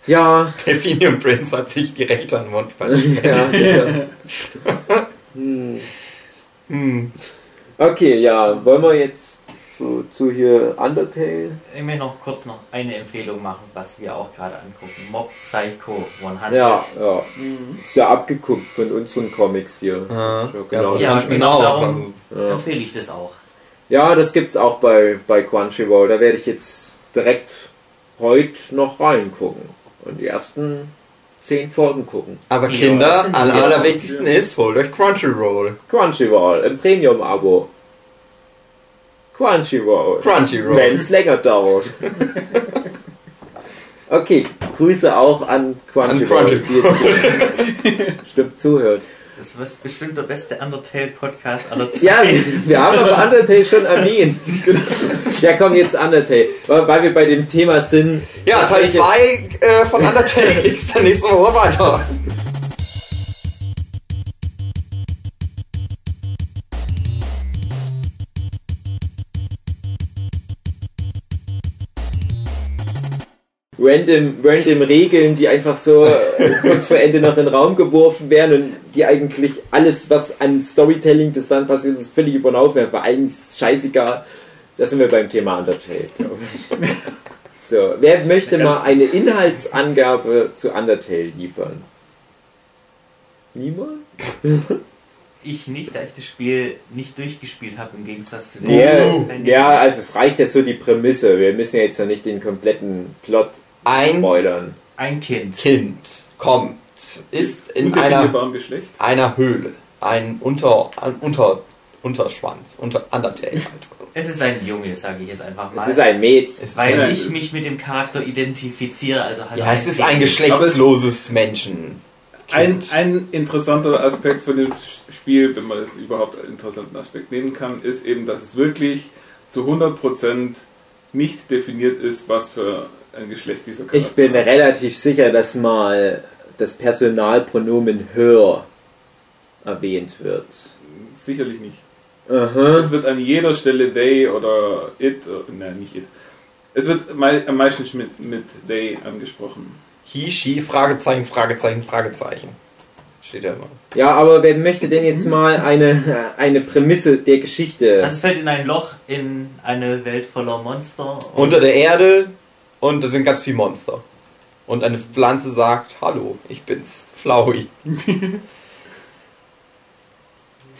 Ja, Delphinium Prince hat sich direkt an One Punch Man. ja, sicher. hm. Hm. Okay, ja, wollen wir jetzt zu, zu hier Undertale? Ich möchte noch kurz noch eine Empfehlung machen, was wir auch gerade angucken. Mob Psycho 100. Ja, ja. Ist ja abgeguckt von unseren Comics hier. Ja. genau. Ja, genau darum Ja. empfehle ich das auch. Ja, das gibt's auch bei, bei Crunchyroll. Da werde ich jetzt direkt heute noch reingucken. Und die ersten zehn Folgen gucken. Aber Ja, Kinder, das sind am allerwichtigsten ist, holt euch Crunchyroll. Crunchyroll, im Premium-Abo. Crunchyroll. Crunchyroll. Wenn es länger dauert. okay, Grüße auch an Crunchyroll. An Crunchyroll. Stimmt zuhört. Das ist bestimmt der beste Undertale-Podcast aller Zeiten. Ja, wir haben aber Undertale schon erwähnt. Ja, komm, jetzt Undertale. Weil weil wir bei dem Thema sind. Ja, Teil 2 äh, von Undertale geht's dann nächste Woche weiter. Random, random Regeln, die einfach so äh, kurz vor Ende noch in den Raum geworfen werden und die eigentlich alles, was an Storytelling bis dann passiert ist, völlig über den Haufen werfen. War eigentlich scheißegal. Das sind wir beim Thema Undertale, glaube ich. So, wer möchte mal eine Inhaltsangabe zu Undertale liefern? Niemand? Ich nicht, da ich das Spiel nicht durchgespielt habe, im Gegensatz zu Ja, ja, also es reicht jetzt so die Prämisse. Wir müssen ja jetzt ja nicht den kompletten Plot Ein spoilern. Ein Kind. Kind kommt, ist in einer, einer Höhle. Ein Unter, ein Unter, Unterschwanz, unter Undertale. halt. Es ist ein Junge, sage ich jetzt einfach Es mal. ist ein Mädchen. Es weil ein- ich mich mit dem Charakter identifiziere, also halt ja, es ist ein geschlechtsloses Menschen. Ein, ein interessanter Aspekt von dem Spiel, wenn man es überhaupt einen interessanten Aspekt nehmen kann, ist eben, dass es wirklich zu 100% nicht definiert ist, was für ein Geschlecht dieser Charakter Ich bin hat. relativ sicher, dass mal das Personalpronomen her erwähnt wird. Sicherlich nicht. Aha. Es wird an jeder Stelle they oder it, äh, nein, nicht it. Es wird mei- am meisten mit, mit they angesprochen. He, she, Fragezeichen, Fragezeichen, Fragezeichen. Steht ja immer. Ja, aber wer möchte denn jetzt mal eine, eine Prämisse der Geschichte? Also es fällt in ein Loch in eine Welt voller Monster. Unter der Erde und da sind ganz viele Monster. Und eine Pflanze sagt, hallo, ich bin's, Flowey.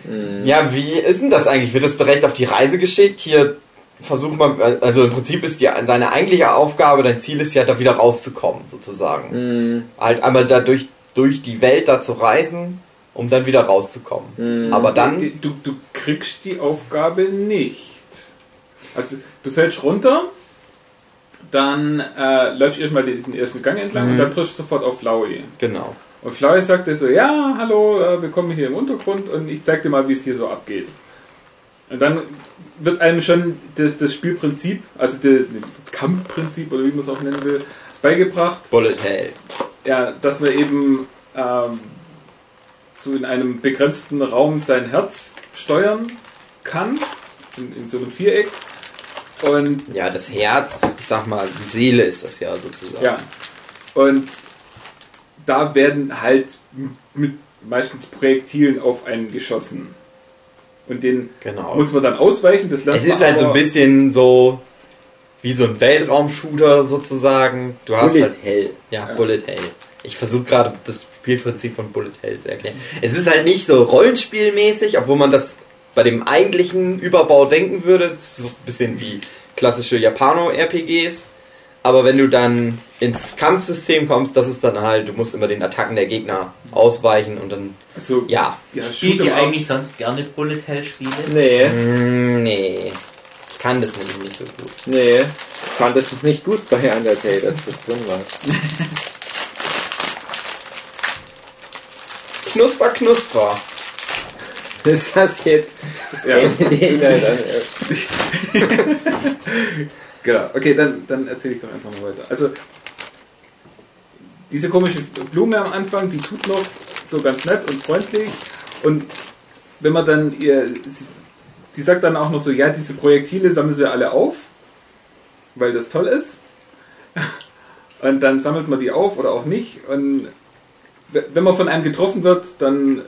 Hm. Ja, wie ist denn das eigentlich? Wird das direkt auf die Reise geschickt? Hier versuch mal, also im Prinzip ist die, deine eigentliche Aufgabe, dein Ziel ist ja, da wieder rauszukommen, sozusagen. Hm, Halt einmal da durch, durch die Welt da zu reisen, um dann wieder rauszukommen. hm. Aber dann, Die- Du, du kriegst die Aufgabe nicht. Also du fällst runter, dann äh, läufst du erstmal diesen ersten Gang entlang Mhm. und dann triffst du sofort auf Flowey. genau. Und Flowey sagt dir so, ja, hallo, äh, wir kommen hier im Untergrund und ich zeig dir mal, wie es hier so abgeht. Und dann wird einem schon das, das Spielprinzip, also das Kampfprinzip oder wie man es auch nennen will, beigebracht. Bullet Hell. Ja, dass man eben ähm, so in einem begrenzten Raum sein Herz steuern kann, in, in so einem Viereck. Und Ja, das Herz, ich sag mal, die Seele ist das ja sozusagen. ja, und da werden halt mit meistens Projektilen auf einen geschossen. Und den Genau. muss man dann ausweichen. Das Es ist halt so ein bisschen so wie so ein Weltraumshooter sozusagen. Du hast Bullet halt Hell. ja, Ja. Bullet Hell. Ich versuche gerade das Spielprinzip von Bullet Hell zu erklären. Es ist halt nicht so rollenspielmäßig, obwohl man das bei dem eigentlichen Überbau denken würde. Es ist so ein bisschen wie klassische Japano-RPGs. Aber wenn du dann ins Kampfsystem kommst, das ist dann halt, du musst immer den Attacken der Gegner ausweichen und dann, Also, ja. ja, Spielt ihr eigentlich sonst gerne Bullet Hell Spiele? Nee, Mm, nee. Ich kann das nämlich nicht so gut. nee. Ich fand das nicht gut bei Undertale, dass das drin war. Knusper, knusper. Ist das jetzt das Ja. Ende der Inhalt an? Genau, okay, dann, dann erzähle ich doch einfach mal weiter. Also, diese komische Blume am Anfang, die tut noch so ganz nett und freundlich. Und wenn man dann ihr. Die sagt dann auch noch so: Ja, diese Projektile sammeln sie alle auf, weil das toll ist. Und dann sammelt man die auf oder auch nicht. Und wenn man von einem getroffen wird, dann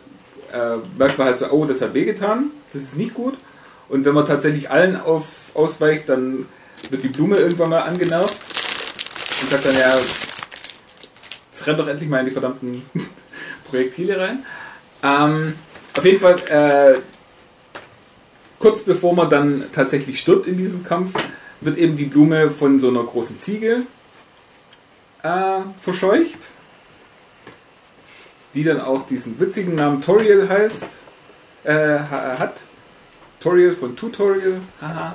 äh, merkt man halt so: Oh, das hat wehgetan. Das ist nicht gut. Und wenn man tatsächlich allen auf, ausweicht, dann wird die Blume irgendwann mal angenervt und sagt dann, ja, jetzt renn doch endlich mal in die verdammten Projektile rein. Ähm, auf jeden Fall, äh, kurz bevor man dann tatsächlich stirbt in diesem Kampf, wird eben die Blume von so einer großen Ziege äh, verscheucht, die dann auch diesen witzigen Namen Toriel heißt, äh, ha- hat. Toriel von Tutorial, haha,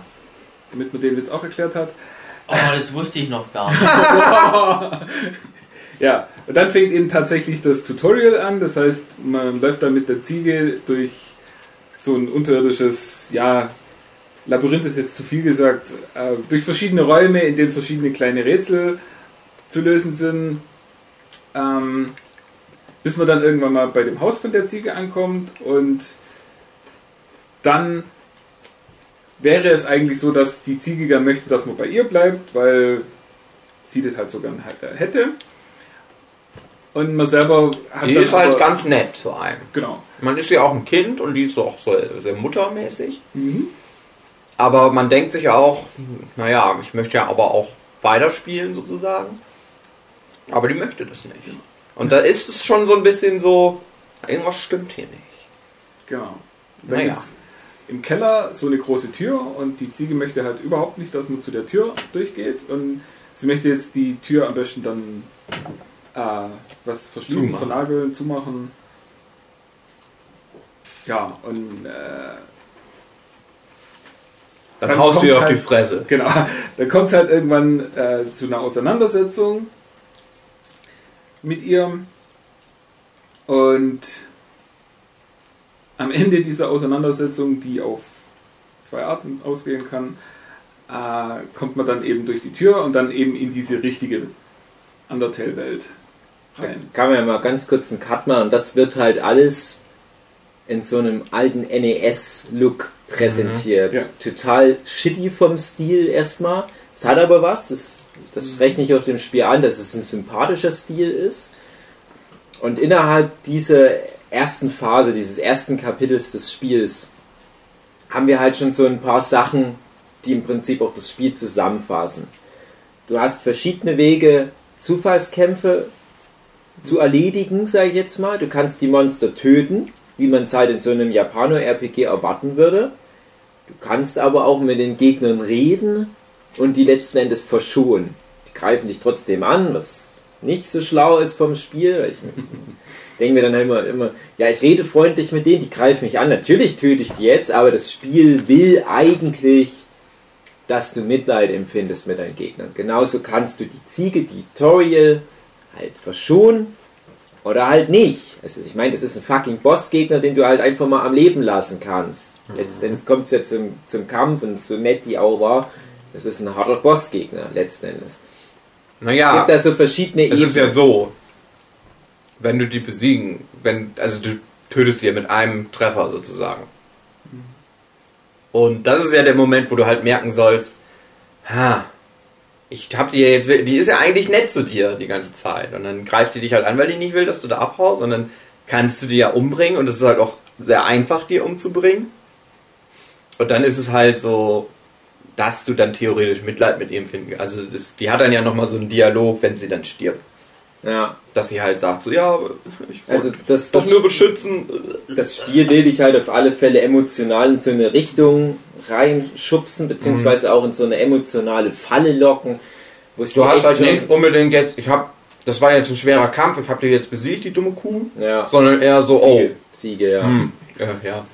damit man den jetzt auch erklärt hat. Oh, das wusste ich noch gar nicht. Ja, und dann fängt eben tatsächlich das Tutorial an. Das heißt, man läuft dann mit der Ziege durch so ein unterirdisches, ja, Labyrinth ist jetzt zu viel gesagt, äh, durch verschiedene Räume, in denen verschiedene kleine Rätsel zu lösen sind. Ähm, bis man dann irgendwann mal bei dem Haus von der Ziege ankommt und dann wäre es eigentlich so, dass die Ziege gern möchte, dass man bei ihr bleibt, weil sie das halt so gern h- hätte. Und man selber hat Die ist halt ganz nett zu einem. Genau. Man ist ja auch ein Kind und die ist auch so sehr muttermäßig. Mhm. Aber man denkt sich auch, naja, ich möchte ja aber auch weiterspielen sozusagen. Aber die möchte das nicht. Und da ist es schon so ein bisschen so, irgendwas stimmt hier nicht. Genau. Dann Naja. gibt's im Keller so eine große Tür und die Ziege möchte halt überhaupt nicht, dass man zu der Tür durchgeht und sie möchte jetzt die Tür am besten dann äh, was verschließen, Zumachen. vernageln, zumachen. Ja, und äh, Dann, Dann haust du ihr auf die halt- Fresse. Genau, dann kommt es halt irgendwann äh, zu einer Auseinandersetzung mit ihr und am Ende dieser Auseinandersetzung, die auf zwei Arten ausgehen kann, äh, kommt man dann eben durch die Tür und dann eben in diese richtige Undertale-Welt rein. Kann man ja mal ganz kurz einen Cut machen. Das wird halt alles in so einem alten NES-Look präsentiert. Mhm. Ja. Total shitty vom Stil erstmal. Es hat aber was. Das, das rechne ich auch dem Spiel an, dass es ein sympathischer Stil ist. Und innerhalb dieser ersten Phase, dieses ersten Kapitels des Spiels, haben wir halt schon so ein paar Sachen, die im Prinzip auch das Spiel zusammenfassen. Du hast verschiedene Wege, Zufallskämpfe zu erledigen, sage ich jetzt mal. Du kannst die Monster töten, wie man es halt in so einem Japano-RPG erwarten würde. Du kannst aber auch mit den Gegnern reden und die letzten Endes verschonen. Die greifen dich trotzdem an, was nicht so schlau ist vom Spiel. Ich denke mir dann immer, immer, ja, ich rede freundlich mit denen, die greifen mich an. Natürlich töte ich die jetzt, aber das Spiel will eigentlich, dass du Mitleid empfindest mit deinen Gegnern. Genauso kannst du die Ziege, die Toriel, halt verschonen oder halt nicht. Also ich meine, das ist ein fucking Bossgegner, den du halt einfach mal am Leben lassen kannst. Letztendlich kommt es ja zum, zum Kampf und so nett die auch war, das ist ein harter Bossgegner letzten Endes. Es Naja, gibt da so verschiedene es ist ja so, wenn du die besiegen, wenn, also du tötest die ja mit einem Treffer sozusagen. Und das ist ja der Moment, wo du halt merken sollst, ha, ich hab die ja jetzt, die ist ja eigentlich nett zu dir die ganze Zeit. Und dann greift die dich halt an, weil die nicht will, dass du da abhaust. Und dann kannst du die ja umbringen. Und es ist halt auch sehr einfach, die umzubringen. Und dann ist es halt so, dass du dann theoretisch Mitleid mit ihm finden. Also das, die hat dann ja nochmal so einen Dialog, wenn sie dann stirbt. Ja, Dass sie halt sagt, so ja, ich also wollte das, doch das, nur beschützen. das Spiel will dich halt auf alle Fälle emotional in so eine Richtung reinschubsen, beziehungsweise auch in so eine emotionale Falle locken. Wo es Du dir hast halt nicht unbedingt jetzt, ich hab, das war jetzt ein schwerer Kampf, ich hab die jetzt besiegt, die dumme Kuh. Ja, Sondern eher so, Ziege, Ziege ja. oh, hm, ja, ja.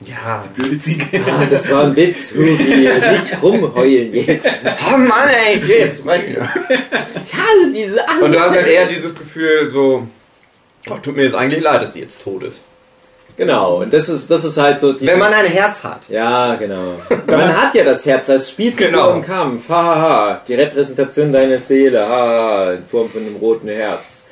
Ja. Blöde Ziege. Ah, das war ein Witz, Hugi. Nicht rumheulen jetzt. Oh Mann, ey, jetzt. Ja, diese Und du hast halt eher dieses Gefühl, so, oh, tut mir jetzt eigentlich leid, dass die jetzt tot ist. Genau, und das ist, das ist halt so die. Wenn man ein Herz hat. ja, genau. Man hat ja das Herz als Spielfigur Genau. im Kampf. Hahaha. Die Repräsentation deiner Seele. Haha. In Form von einem roten Herz.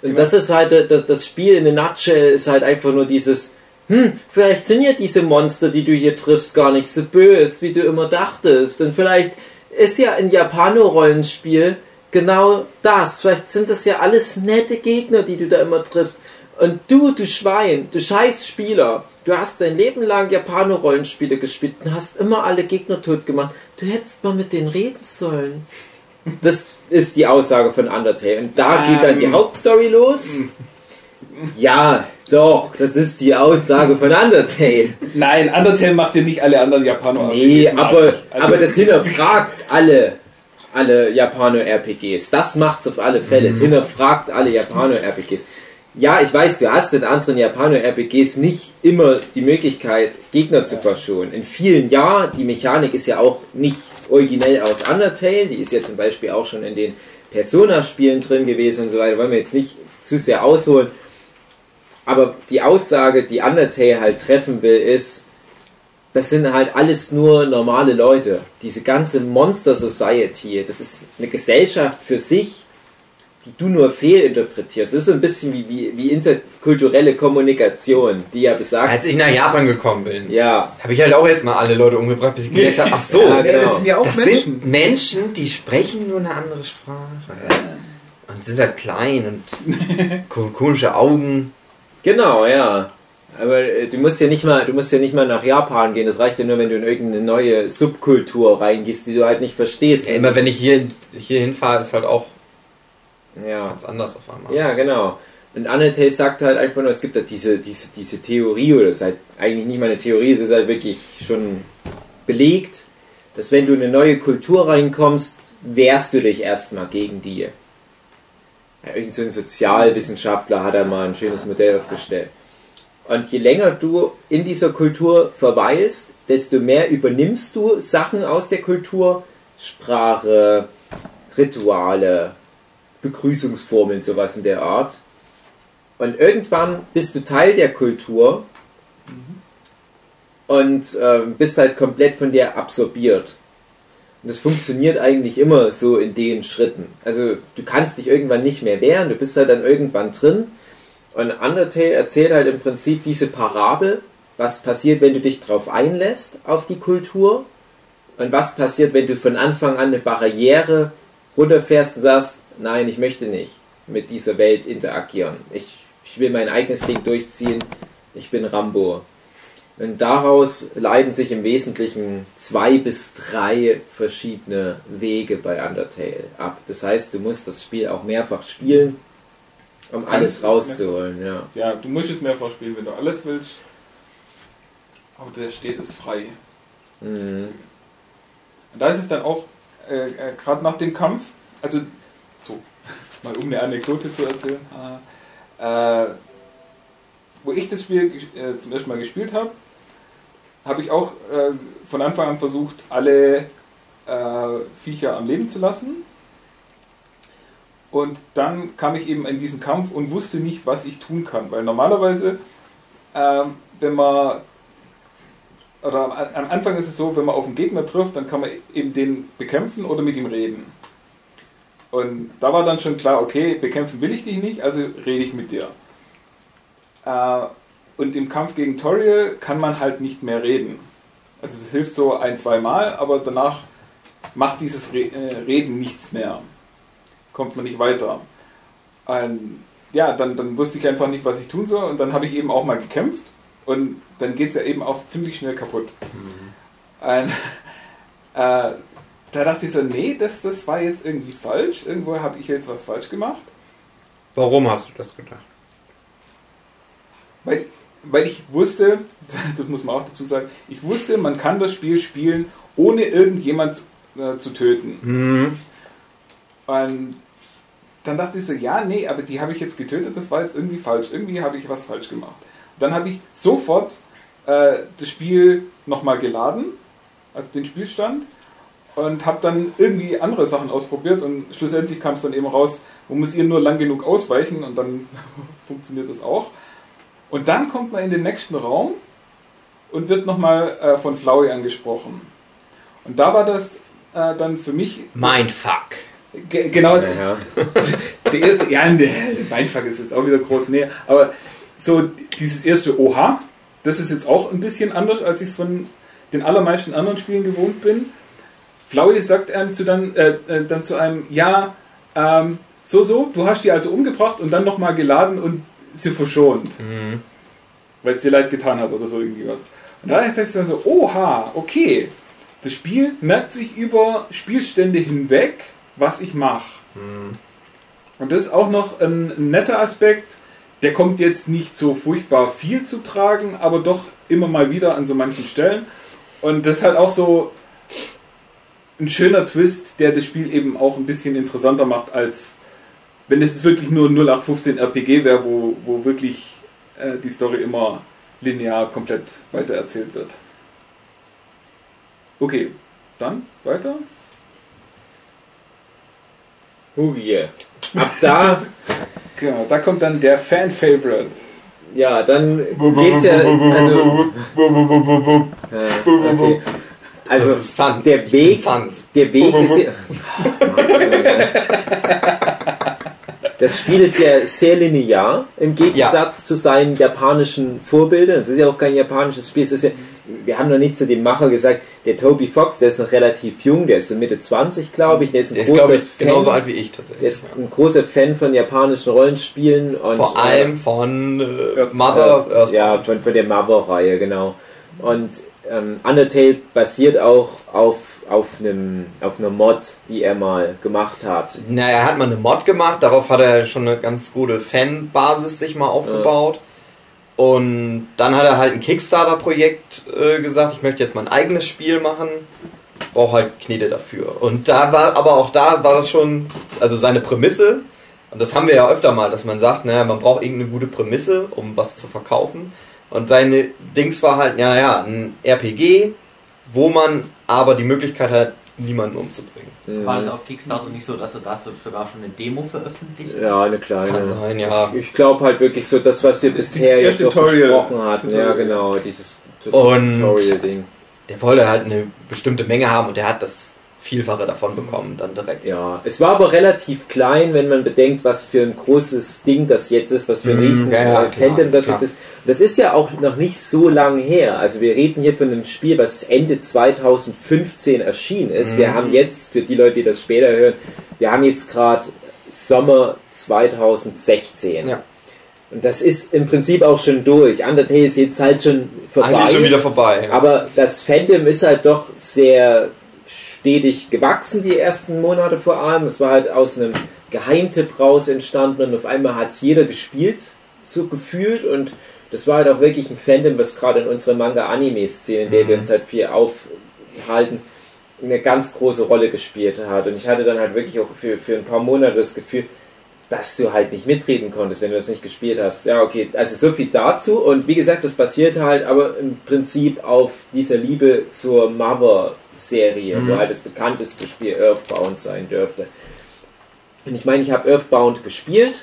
Und das ist halt, das, das Spiel in a nutshell ist halt einfach nur dieses, hm, vielleicht sind ja diese Monster, die du hier triffst, gar nicht so böse, wie du immer dachtest. Und vielleicht ist ja ein Japano-Rollenspiel genau das. Vielleicht sind das ja alles nette Gegner, die du da immer triffst. Und du, du Schwein, du scheiß Spieler, du hast dein Leben lang Japano-Rollenspiele gespielt und hast immer alle Gegner tot gemacht. Du hättest mal mit denen reden sollen. Das ist die Aussage von Undertale. Und da geht dann die Ähm. Hauptstory los. Ja, doch, das ist die Aussage von Undertale. Nein, Undertale macht dir nicht alle anderen Japaner. Nee, aber, Also- aber das hinterfragt alle, alle Japano-RPGs. Das macht's auf alle Fälle. Es hinterfragt alle Japano-RPGs. Ja, ich weiß, du hast in anderen Japano-RPGs nicht immer die Möglichkeit, Gegner zu verschonen. In vielen ja, die Mechanik ist ja auch nicht originell aus Undertale. Die ist ja zum Beispiel auch schon in den Persona-Spielen drin gewesen und so weiter. Wollen wir jetzt nicht zu sehr ausholen. Aber die Aussage, die Undertale halt treffen will, ist, das sind halt alles nur normale Leute. Diese ganze Monster Society, das ist eine Gesellschaft für sich, die du nur fehlinterpretierst. Das ist so ein bisschen wie, wie, wie interkulturelle Kommunikation, die ja besagt. Als ich nach Japan gekommen bin, Ja, habe ich halt auch erstmal alle Leute umgebracht, bis ich gemerkt habe, ach so, Ja, Ja, genau. das sind ja auch das Menschen. sind Menschen, die sprechen nur eine andere Sprache. Und sind halt klein und ko- komische Augen. Genau, ja. Aber äh, du musst ja nicht mal, du musst ja nicht mal nach Japan gehen. Das reicht ja nur, wenn du in irgendeine neue Subkultur reingehst, die du halt nicht verstehst. Ja, immer wenn ich hier, hier hinfahre, ist halt auch Ja. ganz anders auf einmal. Ja, genau. Und Undertale sagt halt einfach nur, es gibt halt diese, diese, diese Theorie, oder es ist halt eigentlich nicht mal eine Theorie, es ist halt wirklich schon belegt, dass wenn du in eine neue Kultur reinkommst, wehrst du dich erstmal gegen die. Irgend so ein Sozialwissenschaftler hat da mal ein schönes Modell aufgestellt. Und je länger du in dieser Kultur verweilst, desto mehr übernimmst du Sachen aus der Kultur, Sprache, Rituale, Begrüßungsformeln, sowas in der Art. Und irgendwann bist du Teil der Kultur und ähm, bist halt komplett von der absorbiert. Und das funktioniert eigentlich immer so in den Schritten. Also du kannst dich irgendwann nicht mehr wehren, du bist halt dann irgendwann drin. Und Undertale erzählt halt im Prinzip diese Parabel, was passiert, wenn du dich drauf einlässt, auf die Kultur. Und was passiert, wenn du von Anfang an eine Barriere runterfährst und sagst, nein, ich möchte nicht mit dieser Welt interagieren. Ich, ich will mein eigenes Ding durchziehen. Ich bin Rambo. Und daraus leiten sich im Wesentlichen zwei bis drei verschiedene Wege bei Undertale ab. Das heißt, du musst das Spiel auch mehrfach spielen, um Kannst alles rauszuholen. Ja. Ja, du musst es mehrfach spielen, wenn du alles willst. Aber der steht es frei. Mhm. Und da ist es dann auch, äh, äh, gerade nach dem Kampf, also so, mal um eine Anekdote zu erzählen, äh, wo ich das Spiel äh, zum ersten Mal gespielt habe, habe ich auch äh, von Anfang an versucht, alle äh, Viecher am Leben zu lassen. Und dann kam ich eben in diesen Kampf und wusste nicht, was ich tun kann. Weil normalerweise, ähm, wenn man oder am, Anfang ist es so, wenn man auf einen Gegner trifft, dann kann man eben den bekämpfen oder mit ihm reden. Und da war dann schon klar, okay, bekämpfen will ich dich nicht, also rede ich mit dir. Und im Kampf gegen Toriel kann man halt nicht mehr reden. Also es hilft so ein, zwei Mal, aber danach macht dieses äh, Reden nichts mehr. Kommt man nicht weiter. Und ja, dann, dann wusste ich einfach nicht, was ich tun soll. Und dann habe ich eben auch mal gekämpft. Und dann geht es ja eben auch ziemlich schnell kaputt. Und, äh, da dachte ich so, nee, das, das war jetzt irgendwie falsch. Irgendwo habe ich jetzt was falsch gemacht. Warum hast du das gedacht? Weil, weil ich wusste, das muss man auch dazu sagen, ich wusste, man kann das Spiel spielen, ohne irgendjemand äh, zu töten. Mhm. Und dann dachte ich so, ja, nee, aber die habe ich jetzt getötet, das war jetzt irgendwie falsch. Irgendwie habe ich was falsch gemacht. Dann habe ich sofort äh, das Spiel nochmal geladen, also den Spielstand, und habe dann irgendwie andere Sachen ausprobiert und schlussendlich kam es dann eben raus, man muss ihr nur lang genug ausweichen und dann funktioniert das auch. Und dann kommt man in den nächsten Raum und wird nochmal äh, von Flowey angesprochen. Und da war das äh, dann für mich Mindfuck. ge genau Ja. der erste, ja, der Mindfuck ist jetzt auch wieder groß, nee, aber so dieses erste Oha, das ist jetzt auch ein bisschen anders, als ich es von den allermeisten anderen Spielen gewohnt bin. Flowey sagt einem zu dann, äh, äh, dann zu einem, ja, ähm, so, so, du hast die also umgebracht und dann nochmal geladen und sie verschont, Mhm. weil es dir leid getan hat oder so irgendwie was. Und da dachte ich dann so, oha, okay, das Spiel merkt sich über Spielstände hinweg, was ich mache. Und das ist auch noch ein, ein netter Aspekt. Der kommt jetzt nicht so furchtbar viel zu tragen, aber doch immer mal wieder an so manchen Stellen. Und das ist halt auch so ein schöner Twist, der das Spiel eben auch ein bisschen interessanter macht, als wenn es wirklich nur ein 0815 RPG wäre, wo, wo wirklich äh, die Story immer linear komplett weitererzählt wird. Okay, dann weiter. Hugie. Ab da, Genau, da kommt dann der Fan-Favorite. ja, dann geht's ja, also, äh, okay. Also Sans. der Weg, Sans. der Weg ist ja, Das Spiel ist ja sehr linear im Gegensatz zu seinen japanischen Vorbildern. Es ist ja auch kein japanisches Spiel. Es ist ja, wir haben noch nicht zu dem Macher gesagt, der Toby Fox, der ist noch relativ jung, der ist so Mitte 20, glaube ich. Der ist ein Der großer ich, genauso Fan. alt wie ich tatsächlich. Der ist ein großer Fan von japanischen Rollenspielen und Vor äh, allem von äh, Earth- Mother äh, ja, von, von der Mother-Reihe, genau. Und ähm, Undertale basiert auch auf, auf, einem, auf einer Mod, die er mal gemacht hat. Na, er hat mal eine Mod gemacht, darauf hat er schon eine ganz gute Fanbasis sich mal aufgebaut. Und dann hat er halt ein Kickstarter-Projekt äh, gesagt, ich möchte jetzt mein eigenes Spiel machen. Brauche halt Knete dafür. Und da war, aber auch da war das schon, also seine Prämisse, und das haben wir ja öfter mal, dass man sagt, naja, man braucht irgendeine gute Prämisse, um was zu verkaufen. Und seine Dings war halt, ja, ja, ein RPG, wo man aber die Möglichkeit hat, niemanden umzubringen. War das auf Kickstarter nicht so, dass er da so- sogar schon eine Demo veröffentlicht hat? Ja, eine kleine. Kann sein, ja. Ich glaube halt wirklich so, das, was wir bisher Dieses jetzt auch Tutorial. besprochen hatten. Ja, Tutorial. genau, dieses Und- Tutorial-Ding. der wollte halt eine bestimmte Menge haben und der hat das Vielfache davon bekommen, dann direkt. Ja, es war aber relativ klein, wenn man bedenkt, was für ein großes Ding das jetzt ist, was für ein Mm, riesen ja, ja, äh, Fandom klar, das klar. jetzt ist. Das ist ja auch noch nicht so lang her. Also wir reden hier von einem Spiel, was Ende 2015 erschienen ist. Mhm. Wir haben jetzt, für die Leute, die das später hören, wir haben jetzt gerade Sommer 2016. Ja. Und das ist im Prinzip auch schon durch. Undertale ist jetzt halt schon vorbei. Eigentlich schon wieder vorbei. Ja. Aber das Fandom ist halt doch sehr stetig gewachsen, die ersten Monate vor allem. Es war halt aus einem Geheimtipp raus entstanden und auf einmal hat es jeder gespielt, so gefühlt. Und das war halt auch wirklich ein Fandom, was gerade in unserer Manga-Anime-Szene, in der wir Mhm. uns halt viel aufhalten, eine ganz große Rolle gespielt hat. Und ich hatte dann halt wirklich auch für, für ein paar Monate das Gefühl, dass du halt nicht mitreden konntest, wenn du das nicht gespielt hast. Ja, okay, also so viel dazu. Und wie gesagt, das basiert halt aber im Prinzip auf dieser Liebe zur Mother-Serie, Mhm. wo halt das bekannteste Spiel Earthbound sein dürfte. Und ich meine, ich habe Earthbound gespielt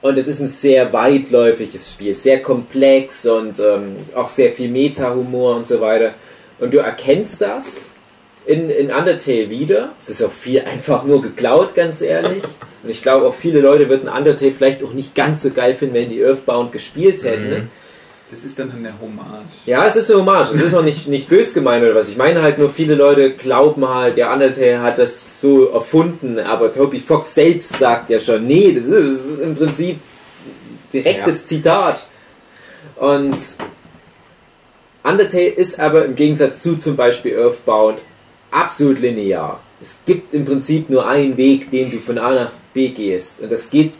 und es ist ein sehr weitläufiges Spiel, sehr komplex und ähm, auch sehr viel Meta-Humor und so weiter. Und du erkennst das in, in Undertale wieder. Es ist auch viel einfach nur geklaut, ganz ehrlich. Und ich glaube auch viele Leute würden Undertale vielleicht auch nicht ganz so geil finden, wenn die Earthbound gespielt hätten. Ne? Das ist dann eine Hommage. Ja, es ist eine Hommage. Es ist auch nicht, nicht bös gemeint oder was. Ich meine halt nur, viele Leute glauben halt, der Undertale hat das so erfunden, aber Toby Fox selbst sagt ja schon, nee, das ist, das ist im Prinzip direktes Zitat. Und Undertale ist aber im Gegensatz zu zum Beispiel Earthbound absolut linear. Es gibt im Prinzip nur einen Weg, den du von A nach B gehst. Und das geht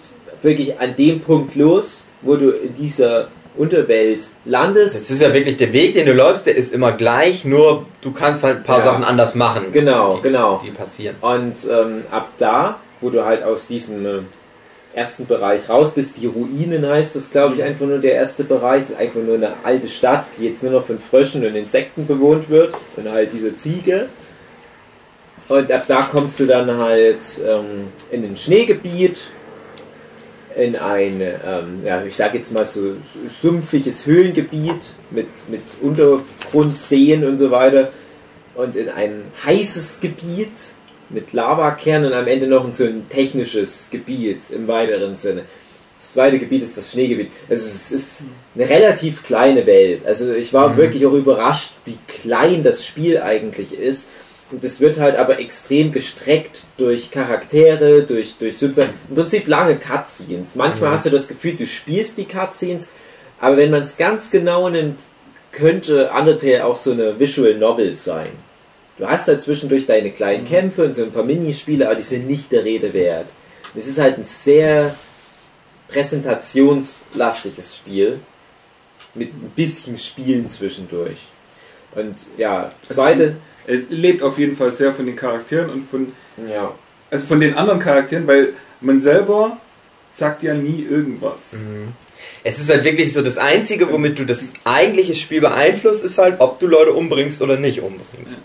wirklich an dem Punkt los, wo du in dieser Unterwelt landest. Das ist ja wirklich der Weg, den du läufst, der ist immer gleich, nur du kannst halt ein paar Ja. Sachen anders machen. Genau, die, genau. Die passieren. Und ähm, ab da, wo du halt aus diesem äh, ersten Bereich raus bist, die Ruinen heißt das, glaube ich, einfach nur der erste Bereich. Das ist einfach nur eine alte Stadt, die jetzt nur noch von Fröschen und Insekten bewohnt wird. Und halt diese Ziege. Und ab da kommst du dann halt ähm, in ein Schneegebiet, in ein, ähm, ja, ich sag jetzt mal so sumpfiges Höhlengebiet mit, mit Untergrundseen und so weiter. Und in ein heißes Gebiet mit Lavakernen und am Ende noch in so ein technisches Gebiet im weiteren Sinne. Das zweite Gebiet ist das Schneegebiet. Also es ist eine relativ kleine Welt. Also ich war Mhm. wirklich auch überrascht, wie klein das Spiel eigentlich ist. Und es wird halt aber extrem gestreckt durch Charaktere, durch, durch sozusagen im Prinzip lange Cutscenes. Manchmal Mhm. hast du das Gefühl, du spielst die Cutscenes, aber wenn man es ganz genau nimmt, könnte Undertale auch so eine Visual Novel sein. Du hast halt zwischendurch deine kleinen Kämpfe und so ein paar Minispiele, aber die sind nicht der Rede wert. Es ist halt ein sehr präsentationslastiges Spiel mit ein bisschen Spielen zwischendurch. Und ja, zweite, lebt auf jeden Fall sehr von den Charakteren und von, ja, also von den anderen Charakteren, weil man selber sagt ja nie irgendwas. Es ist halt wirklich so, das Einzige, womit du das eigentliche Spiel beeinflusst, ist halt, ob du Leute umbringst oder nicht umbringst.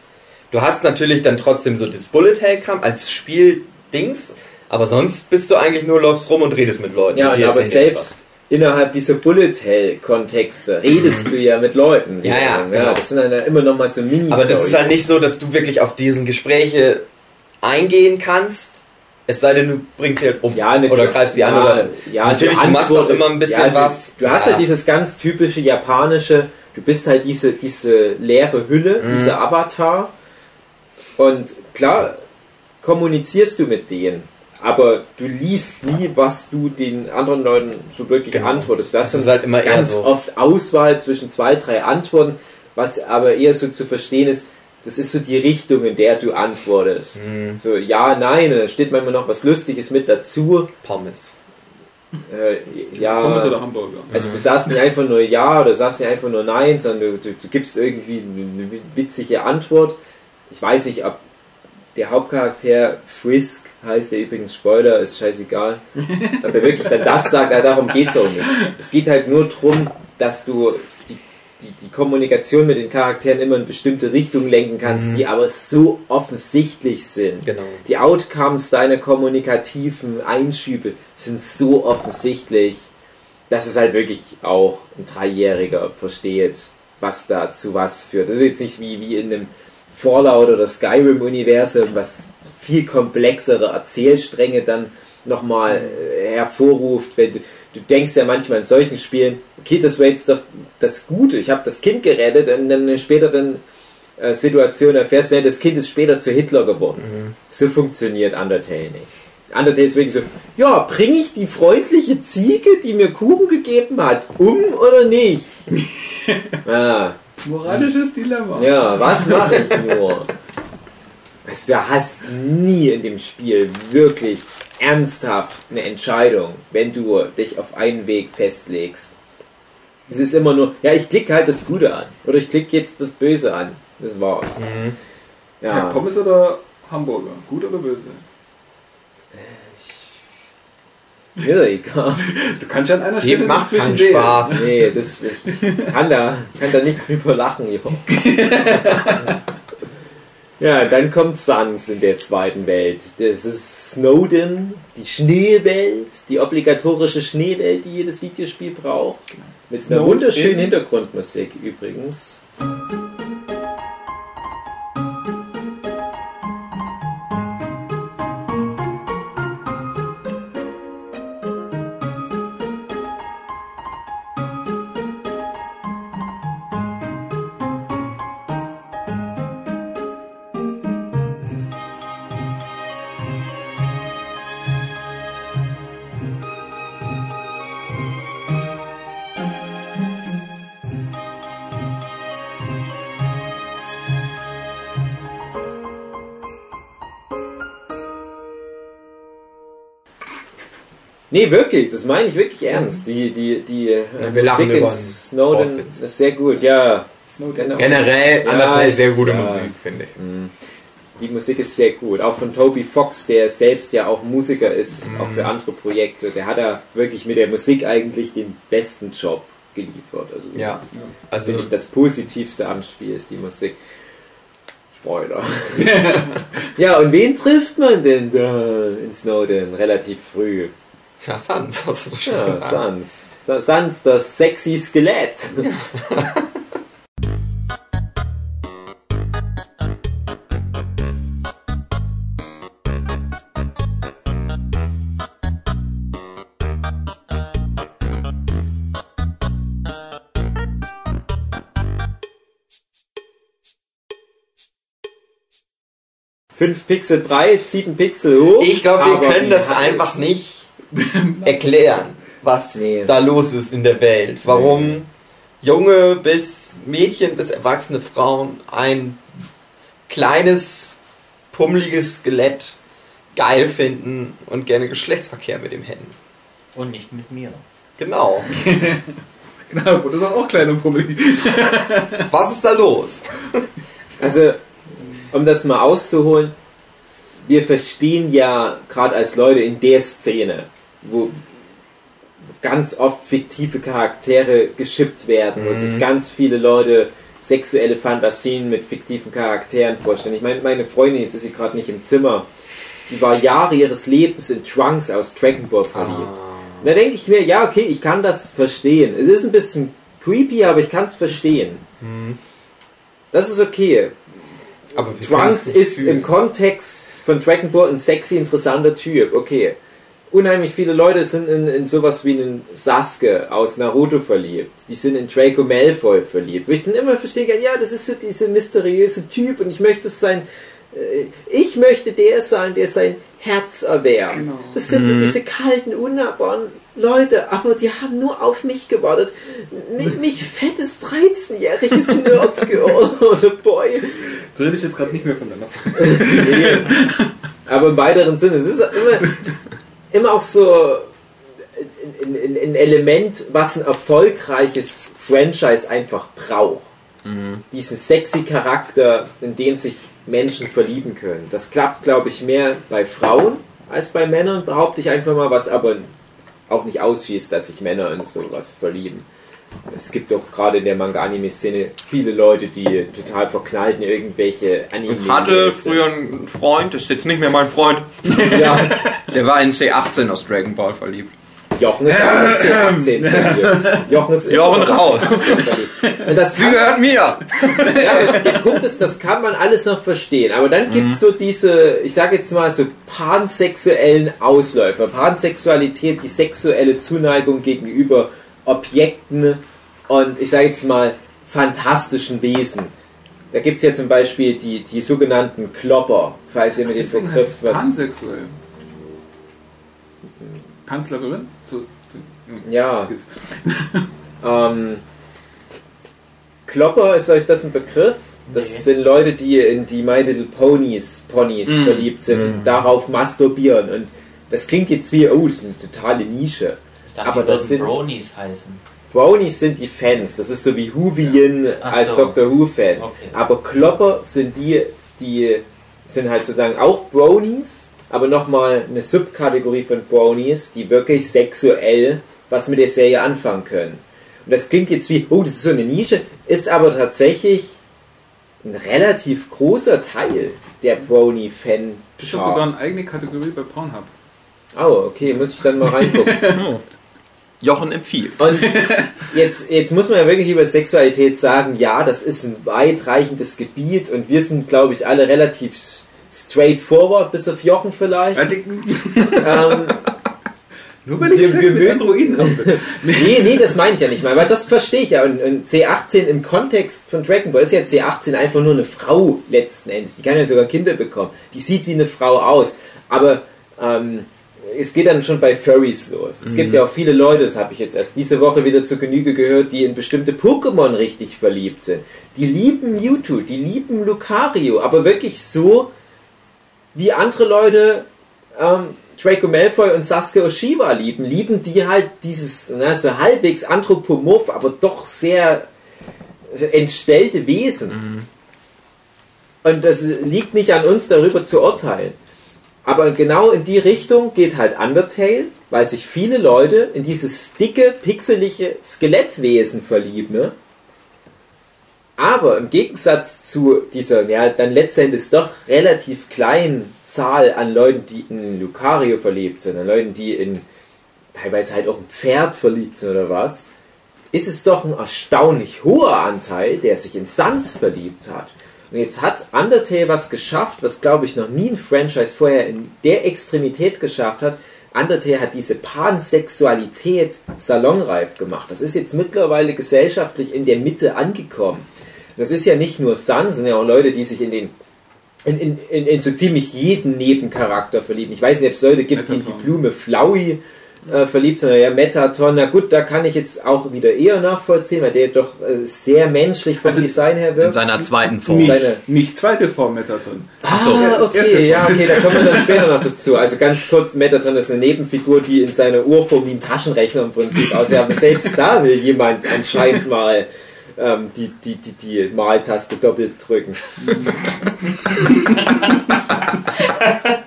Du hast natürlich dann trotzdem so das Bullet Hell Kram als Spieldings, aber sonst bist du eigentlich nur läufst rum und redest mit Leuten. ja aber selbst innerhalb dieser Bullet Hell-Kontexte redest du ja mit Leuten. Ja, ja, genau. Das sind dann ja immer noch mal so mini Aber das ist halt nicht so, dass du wirklich auf diesen Gespräche eingehen kannst. Es sei denn, du bringst sie halt um Ja, ne, oder greifst sie ja, an. Oder ja, natürlich, du machst auch immer ein bisschen ja, du, was. Du hast ja. halt dieses ganz typische japanische, du bist halt diese, diese leere Hülle, Mhm. dieser Avatar. Und klar, kommunizierst du mit denen. Aber du liest nie, was du den anderen Leuten so wirklich Genau. antwortest. Du hast Das ist dann halt immer eher ganz so. oft Auswahl zwischen zwei, drei Antworten, was aber eher so zu verstehen ist, das ist so die Richtung, in der du antwortest. Mhm. So, ja, nein, und dann steht manchmal noch was Lustiges mit dazu. Pommes. Äh, ja, Pommes oder Hamburger? also du sagst nicht einfach nur ja oder sagst nicht einfach nur nein, sondern du, du, du gibst irgendwie eine, eine witzige Antwort. Ich weiß nicht, ob der Hauptcharakter Frisk heißt, der übrigens Spoiler, ist scheißegal. Ob er wirklich dann das sagt, ja, darum geht es auch nicht. Es geht halt nur darum, dass du die, die, die Kommunikation mit den Charakteren immer in bestimmte Richtungen lenken kannst, die aber so offensichtlich sind. Genau. Die Outcomes deiner kommunikativen Einschübe sind so offensichtlich, dass es halt wirklich auch ein Dreijähriger versteht, was da zu was führt. Das ist jetzt nicht wie, wie in einem Fallout oder Skyrim-Universum, was viel komplexere Erzählstränge dann nochmal äh, hervorruft, wenn du, du denkst ja manchmal in solchen Spielen, okay, das wäre jetzt doch das Gute, ich habe das Kind gerettet und dann später dann äh, Situation erfährst, ja, das Kind ist später zu Hitler geworden. So funktioniert Undertale nicht. Undertale ist wirklich so, ja, bringe ich die freundliche Ziege, die mir Kuchen gegeben hat, um oder nicht? ah, Moralisches Dilemma. ja, was mache ich nur? Weißt du, du hast nie in dem Spiel wirklich ernsthaft eine Entscheidung, wenn du dich auf einen Weg festlegst. Es ist immer nur, ja, ich klicke halt das Gute an. Oder ich klicke jetzt das Böse an. Das war's. Mhm. Ja, Ja. Pommes oder Hamburger? Gut oder böse? Mir doch egal. Du kannst ja an einer Stelle macht keinen. Spaß. Nee, das, ich kann da, kann da nicht drüber lachen, jo. Ja, dann kommt Sans in der zweiten Welt. Das ist Snowden, die Schneewelt, die obligatorische Schneewelt, die jedes Videospiel braucht. Mit einer Snowden. wunderschönen Hintergrundmusik übrigens. Nee, wirklich, das meine ich wirklich ernst. Die, die, die äh, Ja, wir lachen Musik in Snowden Wortwitz. ist sehr gut, ja. Snowden. Genau. Generell Ja, Undertale ich- sehr gute ja. Musik, finde ich. Die Musik ist sehr gut. Auch von Toby Fox, der selbst ja auch Musiker ist, Mhm. auch für andere Projekte. Der hat da wirklich mit der Musik eigentlich den besten Job geliefert. Also das Ja. ist, Also finde ich, das Positivste am Spiel ist die Musik. Spoiler. ja, und wen trifft man denn da in Snowden relativ früh? Ja, Sans, hast du schon Ja, gesagt. Sans. Sa- Sans, das sexy Skelett. Fünf Pixel breit, sieben Pixel hoch. Ich glaube, wir können das einfach nicht erklären, was Nee. da los ist in der Welt. Warum junge bis Mädchen bis erwachsene Frauen ein kleines, pummeliges Skelett geil finden und gerne Geschlechtsverkehr mit ihm hätten. Und nicht mit mir. Genau. Genau, wurde doch auch klein und pummelig. Was ist da los? Also, um das mal auszuholen, wir verstehen ja gerade als Leute in der Szene, wo ganz oft fiktive Charaktere geschippt werden, wo sich ganz viele Leute sexuelle Fantasien mit fiktiven Charakteren vorstellen. Ich meine, meine Freundin, jetzt ist sie gerade nicht im Zimmer, die war Jahre ihres Lebens in Trunks aus Dragon Ball verliebt. Und da denke ich mir, ja, okay, ich kann das verstehen. Es ist ein bisschen creepy, aber ich kann es verstehen. Das ist okay. Aber Trunks ist im Kontext von Dragon Ball ein sexy, interessanter Typ. Okay. Unheimlich viele Leute sind in, in sowas wie einen Sasuke aus Naruto verliebt. Die sind in Draco Malfoy verliebt. Wo ich dann immer verstehen kann, ja, das ist so dieser mysteriöse Typ und ich möchte es sein, äh, ich möchte der sein, der sein Herz erwärmt. Genau. Das sind so diese kalten, unnahbaren Leute, aber die haben nur auf mich gewartet. Mich, mich fettes 13-jähriges Nerdgirl oder Boy Du redest jetzt gerade nicht mehr voneinander. Nee. Aber im weiteren Sinne, es ist immer, immer auch so ein, ein, ein Element, was ein erfolgreiches Franchise einfach braucht. Diesen sexy Charakter, in den sich Menschen verlieben können. Das klappt, glaube ich, mehr bei Frauen als bei Männern, behaupte ich einfach mal, was aber auch nicht ausschließt, dass sich Männer in sowas verlieben. Es gibt doch gerade in der Manga-Anime-Szene viele Leute, die total verknallt in irgendwelche Anime. Ich hatte früher einen Freund, das ist jetzt nicht mehr mein Freund. Ja, Der war in C18 aus Dragon Ball verliebt. Jochen ist auch in C18 verliebt. Jochen ist Jochen raus. Das Sie gehört mir! ja, ist, das kann man alles noch verstehen. Aber dann gibt es so diese, ich sage jetzt mal so pansexuellen Ausläufer. Pansexualität, die sexuelle Zuneigung gegenüber Objekten und ich sage jetzt mal fantastischen Wesen. Da gibt es ja zum Beispiel die, die sogenannten Klopper, falls ihr mit dem Begriff was. pansexuell. Panslabyrinth? So, so, Ja. Ähm, Klopper, ist euch das ein Begriff? Das Nee. sind Leute, die in die My Little Ponies, Ponys Mm. verliebt sind und darauf masturbieren. Und das klingt jetzt wie, oh, das ist eine totale Nische. Dachte, Aber die das sind- Bronies heißen. Brownies sind die Fans, das ist so wie Whovian Ach als so. Doctor Who-Fan. Okay. Aber Klopper sind die, die sind halt sozusagen auch Brownies, aber nochmal eine Subkategorie von Brownies, die wirklich sexuell was mit der Serie anfangen können. Und das klingt jetzt wie, oh, das ist so eine Nische, ist aber tatsächlich ein relativ großer Teil der Brownie-Fan. Das ist sogar eine eigene Kategorie bei Pornhub. Oh, okay, muss ich dann mal reingucken. Jochen empfiehlt. Und jetzt, jetzt muss man ja wirklich über Sexualität sagen, ja, das ist ein weitreichendes Gebiet und wir sind, glaube ich, alle relativ straightforward, bis auf Jochen vielleicht. ähm, Nur weil ich Wir- Sex wir mit Androiden habe. nee, nee, das meine ich ja nicht mal, weil das verstehe ich ja. Und, und C18 im Kontext von Dragon Ball ist ja C18 einfach nur eine Frau letzten Endes. Die kann ja sogar Kinder bekommen. Die sieht wie eine Frau aus. Aber ähm, es geht dann schon bei Furries los. Es gibt ja auch viele Leute, das habe ich jetzt erst diese Woche wieder zur Genüge gehört, die in bestimmte Pokémon richtig verliebt sind. Die lieben Mewtwo, die lieben Lucario, aber wirklich so, wie andere Leute ähm, Draco Malfoy und Sasuke Oshiwa lieben, lieben die halt dieses na, so halbwegs anthropomorph, aber doch sehr entstellte Wesen. Und das liegt nicht an uns, darüber zu urteilen. Aber genau in die Richtung geht halt Undertale, weil sich viele Leute in dieses dicke, pixelige Skelettwesen verlieben. Ne? Aber im Gegensatz zu dieser, ja, dann letztendlich doch relativ kleinen Zahl an Leuten, die in Lucario verliebt sind, an Leuten, die in teilweise halt auch ein Pferd verliebt sind oder was, ist es doch ein erstaunlich hoher Anteil, der sich in Sans verliebt hat. Und jetzt hat Undertale was geschafft, was glaube ich noch nie ein Franchise vorher in der Extremität geschafft hat. Undertale hat diese Pansexualität salonreif gemacht. Das ist jetzt mittlerweile gesellschaftlich in der Mitte angekommen. Das ist ja nicht nur Sans, sind ja auch Leute, die sich in den in, in, in, in so ziemlich jeden Nebencharakter verlieben. Ich weiß nicht, ob es Leute gibt, die die. Blume Flowey äh, verliebt sind. Ja, Metaton, na gut, da kann ich jetzt auch wieder eher nachvollziehen, weil der doch äh, sehr menschlich vom Also Design her In wirkt. seiner zweiten Form. Nicht, Seine- nicht zweite Form Metaton. Achso. Ah, okay, ja, okay, da kommen wir dann später noch dazu. Also ganz kurz, Metaton ist eine Nebenfigur, die in seiner Urform wie ein Taschenrechner im Prinzip aussieht. Aber selbst da will jemand anscheinend mal ähm, die, die, die, die Maltaste doppelt drücken.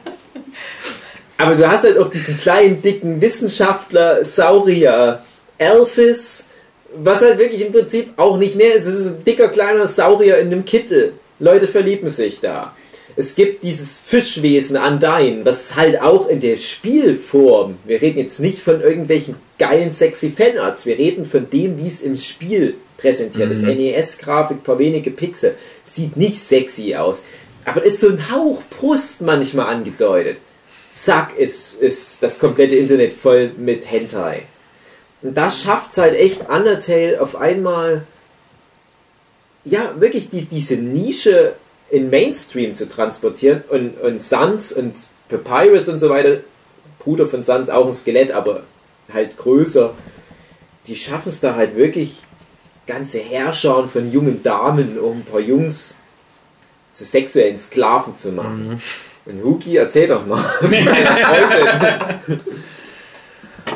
Aber du hast halt auch diesen kleinen, dicken Wissenschaftler, Saurier, Elphis, was halt wirklich im Prinzip auch nicht mehr ist. Es ist ein dicker, kleiner Saurier in einem Kittel. Leute verlieben sich da. Es gibt dieses Fischwesen Undyne, was halt auch in der Spielform, wir reden jetzt nicht von irgendwelchen geilen, sexy Fanarts, wir reden von dem, wie es im Spiel präsentiert ist. NES-Grafik, paar wenige Pixel. Sieht nicht sexy aus. Aber ist so ein Hauch Brust manchmal angedeutet. Zack, ist, ist das komplette Internet voll mit Hentai. Und da schafft es halt echt Undertale auf einmal, ja, wirklich die, diese Nische in Mainstream zu transportieren und, und Sans und Papyrus und so weiter, Bruder von Sans, auch ein Skelett, aber halt größer, die schaffen es da halt wirklich ganze Herrscher von jungen Damen, um ein paar Jungs zu sexuellen Sklaven zu machen. Und Huki, erzähl doch mal.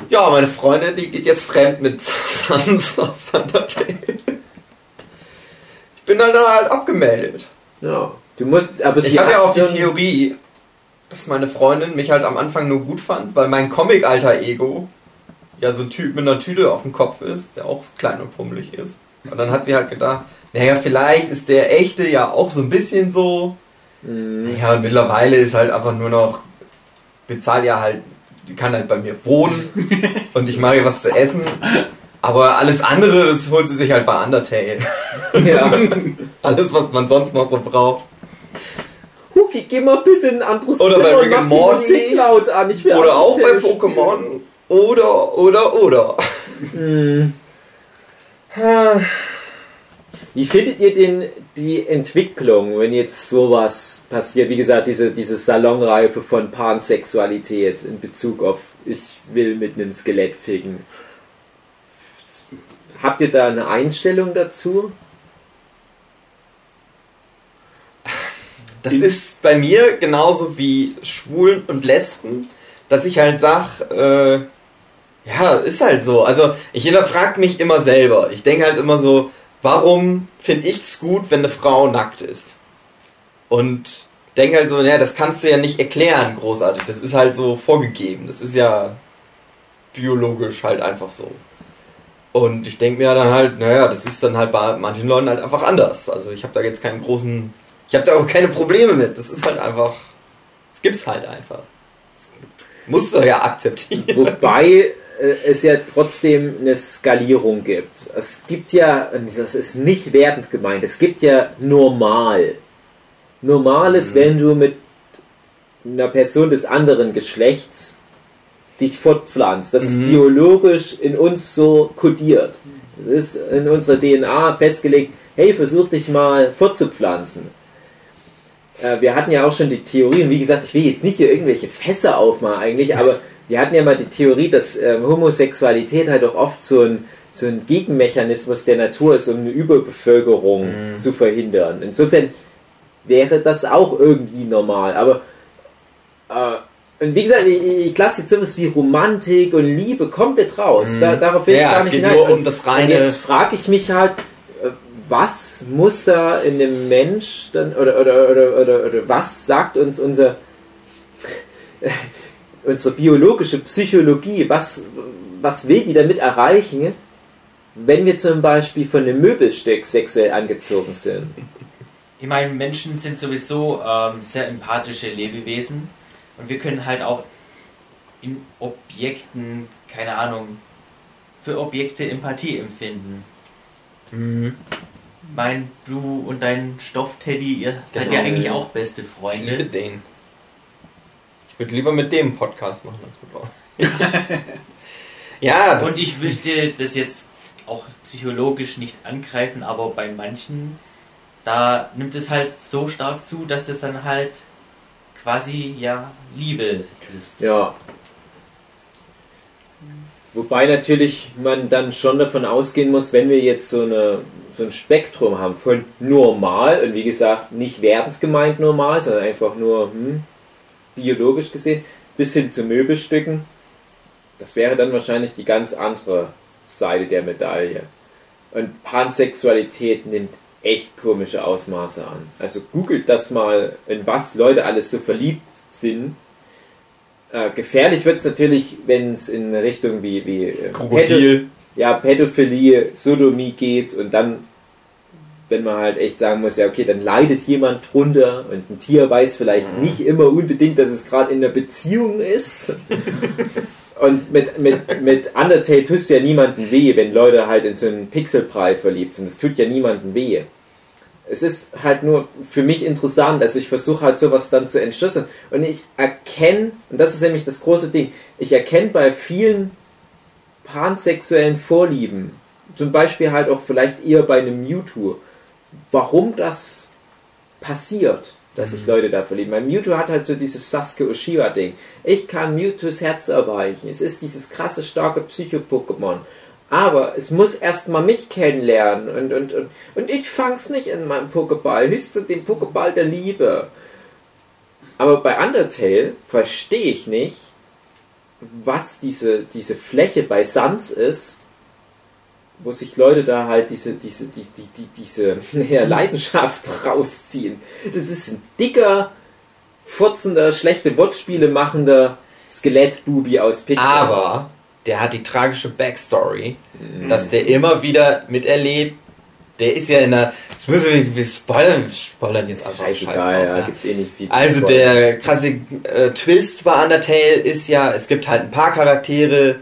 Ja, meine Freundin, die geht jetzt fremd mit Sans aus Undertale. Ich bin dann halt abgemeldet. ja, du musst, aber Ich sie habe ja auch die Theorie, dass meine Freundin mich halt am Anfang nur gut fand, weil mein Comic-Alter-Ego ja so ein Typ mit einer Tüte auf dem Kopf ist, der auch so klein und pummelig ist. Und dann hat sie halt gedacht, naja, vielleicht ist der echte ja auch so ein bisschen so. Mhm. Ja, und mittlerweile ist halt einfach nur noch, bezahle ja halt, die kann halt bei mir wohnen und ich mache ihr was zu essen. Aber alles andere, das holt sie sich halt bei Undertale. Ja. Alles, was man sonst noch so braucht. Huki, geh mal bitte in ein anderes Oder bei Zimmer Rick und and Morty. An. Ich will Oder auch bei Pokémon. Oder, oder, oder. spielen. Wie findet ihr denn die Entwicklung, wenn jetzt sowas passiert? Wie gesagt, diese, diese Salonreife von Pansexualität in Bezug auf ich will mit einem Skelett ficken. Habt ihr da eine Einstellung dazu? Das ist bei mir genauso wie Schwulen und Lesben, dass ich halt sag, äh, ja, ist halt so. Also ich hinterfrag mich immer selber. Ich denke halt immer so, warum finde ich es gut, wenn eine Frau nackt ist? Und denke halt so, naja, das kannst du ja nicht erklären, großartig. Das ist halt so vorgegeben. Das ist ja biologisch halt einfach so. Und ich denke mir dann halt, naja, das ist dann halt bei manchen Leuten halt einfach anders. Also ich habe da jetzt keinen großen, ich habe da auch keine Probleme mit. Das ist halt einfach, das gibt's halt einfach. Das musst du ja akzeptieren. Wobei es ja trotzdem eine Skalierung gibt. Es gibt ja, und das ist nicht wertend gemeint, es gibt ja normal. Normal ist, wenn du mit einer Person des anderen Geschlechts dich fortpflanzt. Das ist Mhm. biologisch in uns so kodiert. Es ist in unserer DNA festgelegt, hey, versuch dich mal fortzupflanzen. Äh, wir hatten ja auch schon die Theorie, und wie gesagt, ich will jetzt nicht hier irgendwelche Fässer aufmachen eigentlich, aber wir hatten ja mal die Theorie, dass ähm, Homosexualität halt auch oft so ein, so ein Gegenmechanismus der Natur ist, um eine Überbevölkerung zu verhindern. Insofern wäre das auch irgendwie normal, aber äh, und wie gesagt, ich, ich lasse jetzt sowas wie Romantik und Liebe komplett raus. Da, darauf will ich Ja, gar es nicht hinein. nur um Und- das und reine- jetzt frage ich mich halt, äh, was muss da in dem Mensch dann oder oder oder oder, oder was sagt uns unser unsere biologische Psychologie, was was will die damit erreichen, wenn wir zum Beispiel von einem Möbelstück sexuell angezogen sind? Ich meine, Menschen sind sowieso ähm, sehr empathische Lebewesen und wir können halt auch in Objekten, keine Ahnung, für Objekte Empathie empfinden. Mhm. Ich meine, du und dein Stoffteddy, ihr seid Genau. ja eigentlich auch beste Ich liebe Freunde. den. Ich würde lieber mit dem Podcast machen als mit euch. ja, das Und ich möchte das jetzt auch psychologisch nicht angreifen, aber bei manchen, da nimmt es halt so stark zu, dass es dann halt quasi ja Liebe ist. Ja. Wobei natürlich man dann schon davon ausgehen muss, wenn wir jetzt so, eine, so ein Spektrum haben von normal, und wie gesagt, nicht wertend gemeint normal, sondern einfach nur hm, biologisch gesehen, bis hin zu Möbelstücken, das wäre dann wahrscheinlich die ganz andere Seite der Medaille. Und Pansexualität nimmt echt komische Ausmaße an. Also googelt das mal, in was Leute alles so verliebt sind. Äh, gefährlich wird es natürlich, wenn es in Richtung wie, wie äh, Pädo- Krokodil. ja, Pädophilie, Sodomie geht und dann wenn man halt echt sagen muss, ja okay, dann leidet jemand drunter und ein Tier weiß vielleicht Mhm. nicht immer unbedingt, dass es gerade in einer Beziehung ist. Und mit, mit, mit Undertale tust du ja niemanden weh, wenn Leute halt in so einen Pixelbrei verliebt sind. Es tut ja niemanden weh. Es ist halt nur für mich interessant, also ich versuche halt sowas dann zu entschlüsseln. Und ich erkenne, und das ist nämlich das große Ding, ich erkenne bei vielen pansexuellen Vorlieben, zum Beispiel halt auch vielleicht eher bei einem Mewtwo, warum das passiert, dass sich Leute da verlieben. Weil Mewtwo hat halt so dieses Sasuke Uchiha-Ding. Ich kann Mewtwo's Herz erweichen. Es ist dieses krasse, starke Psycho-Pokémon. Aber es muss erstmal mich kennenlernen und, und, und, und ich fang's nicht in meinem Pokéball, höchstens den Pokéball der Liebe. Aber bei Undertale verstehe ich nicht, was diese, diese Fläche bei Sans ist, wo sich Leute da halt diese, diese, die, die, die, diese ja, Leidenschaft rausziehen. Das ist ein dicker, furzender, schlechte Wortspiele machender Skelettbubi aus Pixar. Aber der hat die tragische Backstory, dass der immer wieder miterlebt. Der ist ja in der. Jetzt müssen wir, wir spoilern, wir spoilern jetzt einfach. scheiß Scheißegal, drauf, ja, ja. gibt's eh nicht viel Also der krasse äh, Twist bei Undertale ist ja, es gibt halt ein paar Charaktere.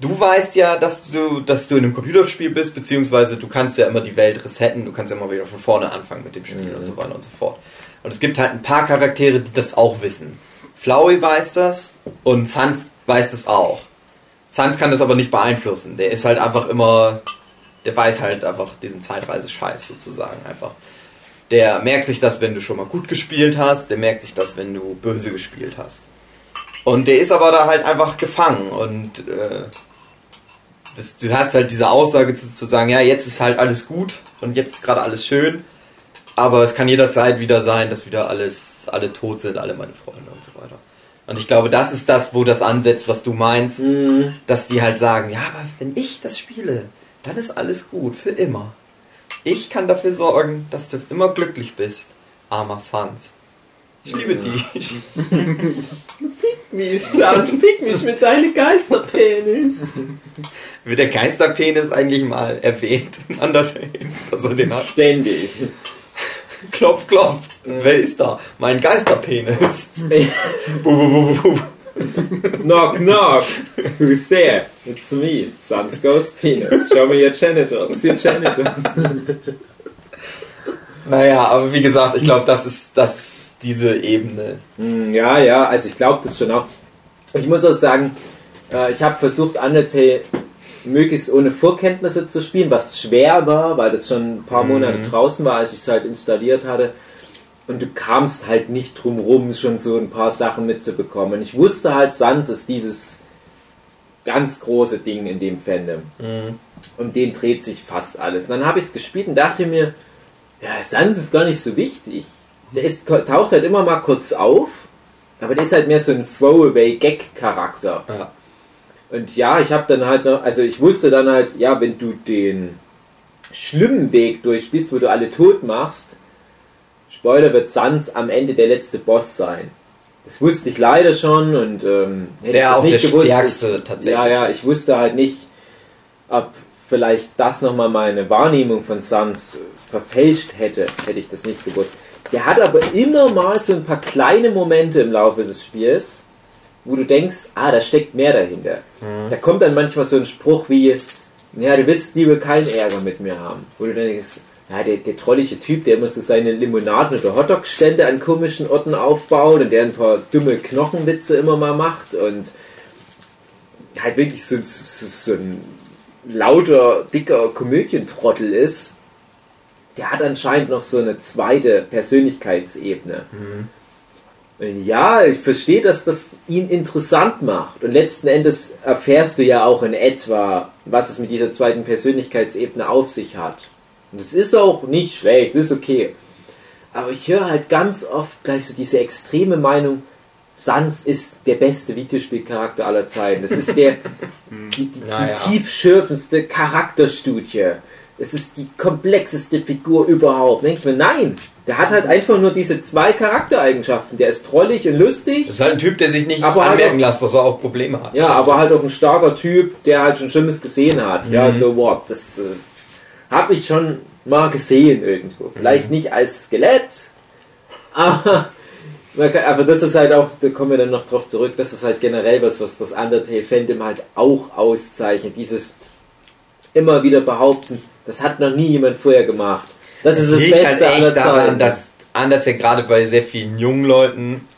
Du weißt ja, dass du, dass du in einem Computerspiel bist, beziehungsweise du kannst ja immer die Welt resetten, du kannst ja immer wieder von vorne anfangen mit dem Spiel Mhm. und so weiter und so fort. Und es gibt halt ein paar Charaktere, die das auch wissen. Flowey weiß das und Sans weiß das auch. Sans kann das aber nicht beeinflussen. Der ist halt einfach immer, der weiß halt einfach diesen Zeitreise-Scheiß sozusagen einfach. Der merkt sich das, wenn du schon mal gut gespielt hast, der merkt sich das, wenn du böse gespielt hast. Und der ist aber da halt einfach gefangen und äh, das, du hast halt diese Aussage zu, zu sagen, ja, jetzt ist halt alles gut und jetzt ist gerade alles schön, aber es kann jederzeit wieder sein, dass wieder alles, alle tot sind, alle meine Freunde und so weiter. Und ich glaube, das ist das, wo das ansetzt, was du meinst, Mhm. dass die halt sagen, ja, aber wenn ich das spiele, dann ist alles gut, für immer. Ich kann dafür sorgen, dass du immer glücklich bist, armer Sans. Ich liebe dich. Mich, Schatz, fick mich mit deinem Geisterpenis. Wird der Geisterpenis eigentlich mal erwähnt in Undertale, dass er den hat? Ständig. Klopf, klopf. Wer ist da? Mein Geisterpenis. bu, bu, bu, bu, bu. knock, knock. Who's there? It's me, Sans Ghost Penis. Show me your genitals. Your genitals. Naja, aber wie gesagt, ich glaube, das ist das diese Ebene. Hm, Ja, ja, also ich glaube das schon auch. Ich muss auch sagen, äh, ich habe versucht, Undertale möglichst ohne Vorkenntnisse zu spielen, was schwer war, weil das schon ein paar Monate draußen war, als ich es halt installiert hatte. Und du kamst halt nicht drum rum, schon so ein paar Sachen mitzubekommen. Und ich wusste halt, Sans ist dieses ganz große Ding in dem Fandom. Um den dreht sich fast alles. Und dann habe ich es gespielt und dachte mir, ja, Sans ist gar nicht so wichtig. Der ist, taucht halt immer mal kurz auf, aber der ist halt mehr so ein Throwaway-Gag-Charakter. Ja. Und ja, ich habe dann halt noch, also ich wusste dann halt, ja, wenn du den schlimmen Weg durchspielst, wo du alle tot machst, Spoiler wird Sans am Ende der letzte Boss sein. Das wusste ich leider schon und ähm, hätte Der ich auch nicht der gewusst. stärkste ich, tatsächlich Ja, ja, ich wusste halt nicht, ob vielleicht das nochmal meine Wahrnehmung von Sans verfälscht hätte, hätte ich das nicht gewusst. Der hat aber immer mal so ein paar kleine Momente im Laufe des Spiels, wo du denkst, ah, da steckt mehr dahinter. Da kommt dann manchmal so ein Spruch wie, ja, du willst lieber keinen Ärger mit mir haben. Wo du dann denkst, ja, der, der trollige Typ, der immer so seine Limonaden oder Hotdog-Stände an komischen Orten aufbaut und der ein paar dumme Knochenwitze immer mal macht und halt wirklich so, so, so ein lauter, dicker Komödientrottel ist, der hat anscheinend noch so eine zweite Persönlichkeitsebene. Und Ja, ich verstehe, dass das ihn interessant macht. Und letzten Endes erfährst du ja auch in etwa, was es mit dieser zweiten Persönlichkeitsebene auf sich hat. Und es ist auch nicht schlecht, es ist okay. Aber ich höre halt ganz oft gleich so diese extreme Meinung, Sans ist der beste Videospielcharakter aller Zeiten. Das ist der die, die, die ja. tiefschürfendste Charakterstudie. Es ist die komplexeste Figur überhaupt. Denke ich mir, nein, der hat halt einfach nur diese zwei Charaktereigenschaften. Der ist trollig und lustig. Das ist halt ein Typ, der sich nicht Aber halt anmerken auch- lässt, dass er auch Probleme hat. Ja, aber halt auch ein starker Typ, der halt schon Schlimmes gesehen hat. Ja, so what. Das äh, habe ich schon mal gesehen irgendwo. Vielleicht nicht als Skelett, aber, kann, aber das ist halt auch, da kommen wir dann noch drauf zurück, das ist halt generell was, was das Undertale Fandom halt auch auszeichnet. Dieses immer wieder behaupten, das hat noch nie jemand vorher gemacht. Das ist das liegt halt Beste aller daran, dass Undertale gerade bei sehr vielen jungen Leuten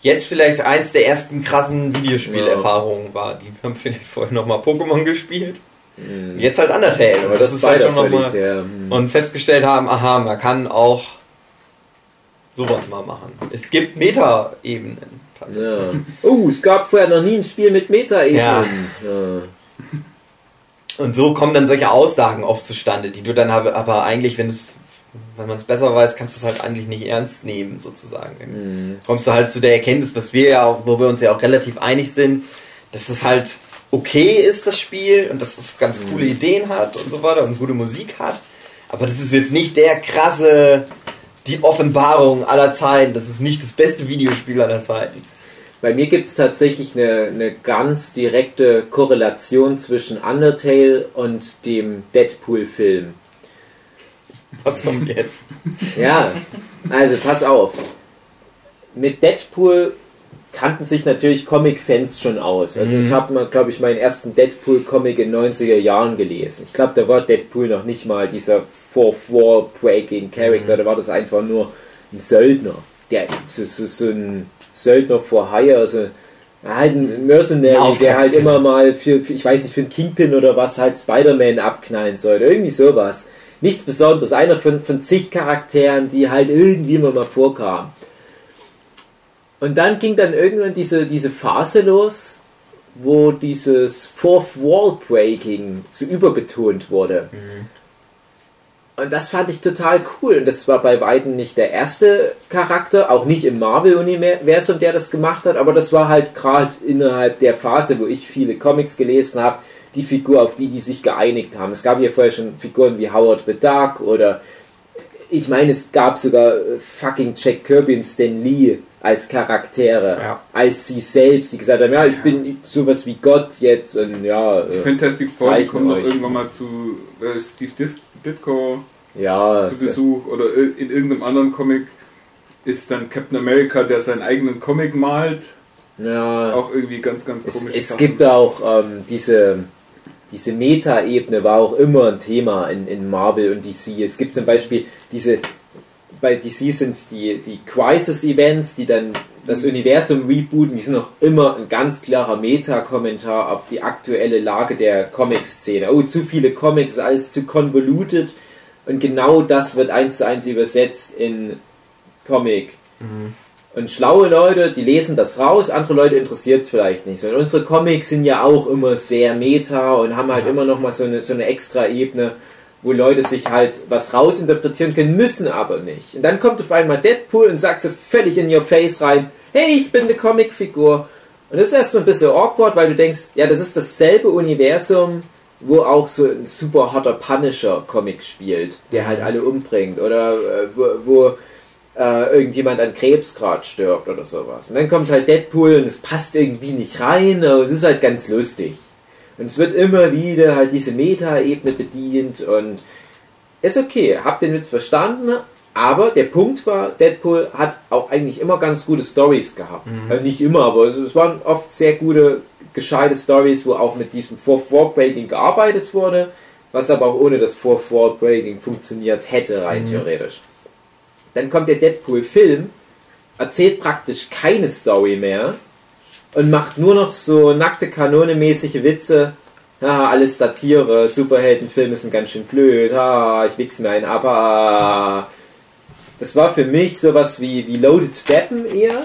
jetzt vielleicht eins der ersten krassen Videospielerfahrungen war. Die haben vielleicht vorher nochmal Pokémon gespielt. Jetzt halt Undertale. Mhm. Aber Und das ist halt schon nochmal. Solitär. Hm. Und festgestellt haben, aha, man kann auch sowas mal machen. Es gibt Meta-Ebenen tatsächlich. Ja. Oh, es gab vorher noch nie ein Spiel mit Meta-Ebenen. Ja. Und so kommen dann solche Aussagen oft zustande, die du dann aber, aber eigentlich, wenn es wenn man es besser weiß, kannst du es halt eigentlich nicht ernst nehmen, sozusagen. Mhm. Kommst du halt zu der Erkenntnis, was wir ja auch, wo wir uns ja auch relativ einig sind, dass es halt okay ist, das Spiel, und dass es ganz coole Ideen hat und so weiter und gute Musik hat. Aber das ist jetzt nicht der krasse, die Offenbarung aller Zeiten. Das ist nicht das beste Videospiel aller Zeiten. Bei mir gibt es tatsächlich eine, eine ganz direkte Korrelation zwischen Undertale und dem Deadpool-Film. Was kommt jetzt? Ja, also pass auf. Mit Deadpool kannten sich natürlich Comic-Fans schon aus. Also ich habe, glaube ich, meinen ersten Deadpool-Comic in 90er Jahren gelesen. Ich glaube, da war Deadpool noch nicht mal dieser Fourth Wall Breaking Character, da war das einfach nur ein Söldner. Der, so, so, so ein Söldner for Hire, also halt ein Mercenary, Ein der halt immer mal für, für, ich weiß nicht, für einen Kingpin oder was halt Spider-Man abknallen sollte. Irgendwie sowas. Nichts Besonderes. Einer von, von zig Charakteren, die halt irgendwie immer mal vorkamen. Und dann ging dann irgendwann diese, diese Phase los, wo dieses Fourth Wall Breaking zu überbetont wurde. Und das fand ich total cool. Und das war bei Weitem nicht der erste Charakter, auch nicht im Marvel-Universum, der das gemacht hat, aber das war halt gerade innerhalb der Phase, wo ich viele Comics gelesen habe, die Figur, auf die die sich geeinigt haben. Es gab ja vorher schon Figuren wie Howard the Duck oder ich meine, es gab sogar äh, fucking Jack Kirby und Stan Lee als Charaktere, Ja. als sie selbst, die gesagt haben, ja, ich bin sowas wie Gott jetzt und ja, äh, Fantastic Four, die kommen doch irgendwann mal zu äh, Steve Dis Ditko ja, zu Besuch oder in irgendeinem anderen Comic ist dann Captain America, der seinen eigenen Comic malt. ja. Auch irgendwie ganz, ganz Es, komisch. es gibt auch ähm, diese, diese Meta-Ebene war auch immer ein Thema in, in Marvel und DC. Es gibt zum Beispiel diese, bei DC sind es die, die Crisis-Events, die dann das Universum rebooten, die sind auch immer ein ganz klarer Meta-Kommentar auf die aktuelle Lage der Comic-Szene. Oh, zu viele Comics, ist alles zu convoluted und genau das wird eins zu eins übersetzt in Comic. Und schlaue Leute, die lesen das raus, andere Leute interessiert es vielleicht nicht. Und unsere Comics sind ja auch immer sehr meta und haben halt immer noch mal so eine, so eine extra Ebene, wo Leute sich halt was rausinterpretieren können, müssen aber nicht. Und dann kommt auf einmal Deadpool und sagt so völlig in your face rein, hey, ich bin eine Comicfigur. Und das ist erstmal ein bisschen awkward, weil du denkst, ja, das ist dasselbe Universum, wo auch so ein super hotter Punisher-Comic spielt, der halt alle umbringt. Oder äh, wo, wo äh, irgendjemand an Krebs gerade stirbt oder sowas. Und dann kommt halt Deadpool und es passt irgendwie nicht rein, aber es ist halt ganz lustig. Und es wird immer wieder halt diese Meta-Ebene bedient und ist okay, habt den Witz verstanden, aber der Punkt war, Deadpool hat auch eigentlich immer ganz gute Stories gehabt. Also nicht immer, aber es, es waren oft sehr gute, gescheite Stories, wo auch mit diesem Fourth Wall Breaking gearbeitet wurde, was aber auch ohne das Fourth Wall Breaking funktioniert hätte, rein theoretisch. Dann kommt der Deadpool-Film, erzählt praktisch keine Story mehr und macht nur noch so nackte Kanone-mäßige Witze. Ja, alles Satire, Superheldenfilme sind ganz schön blöd, ha, ich wichs mir einen ab, ha. Das war für mich sowas wie, wie Loaded Weapon eher.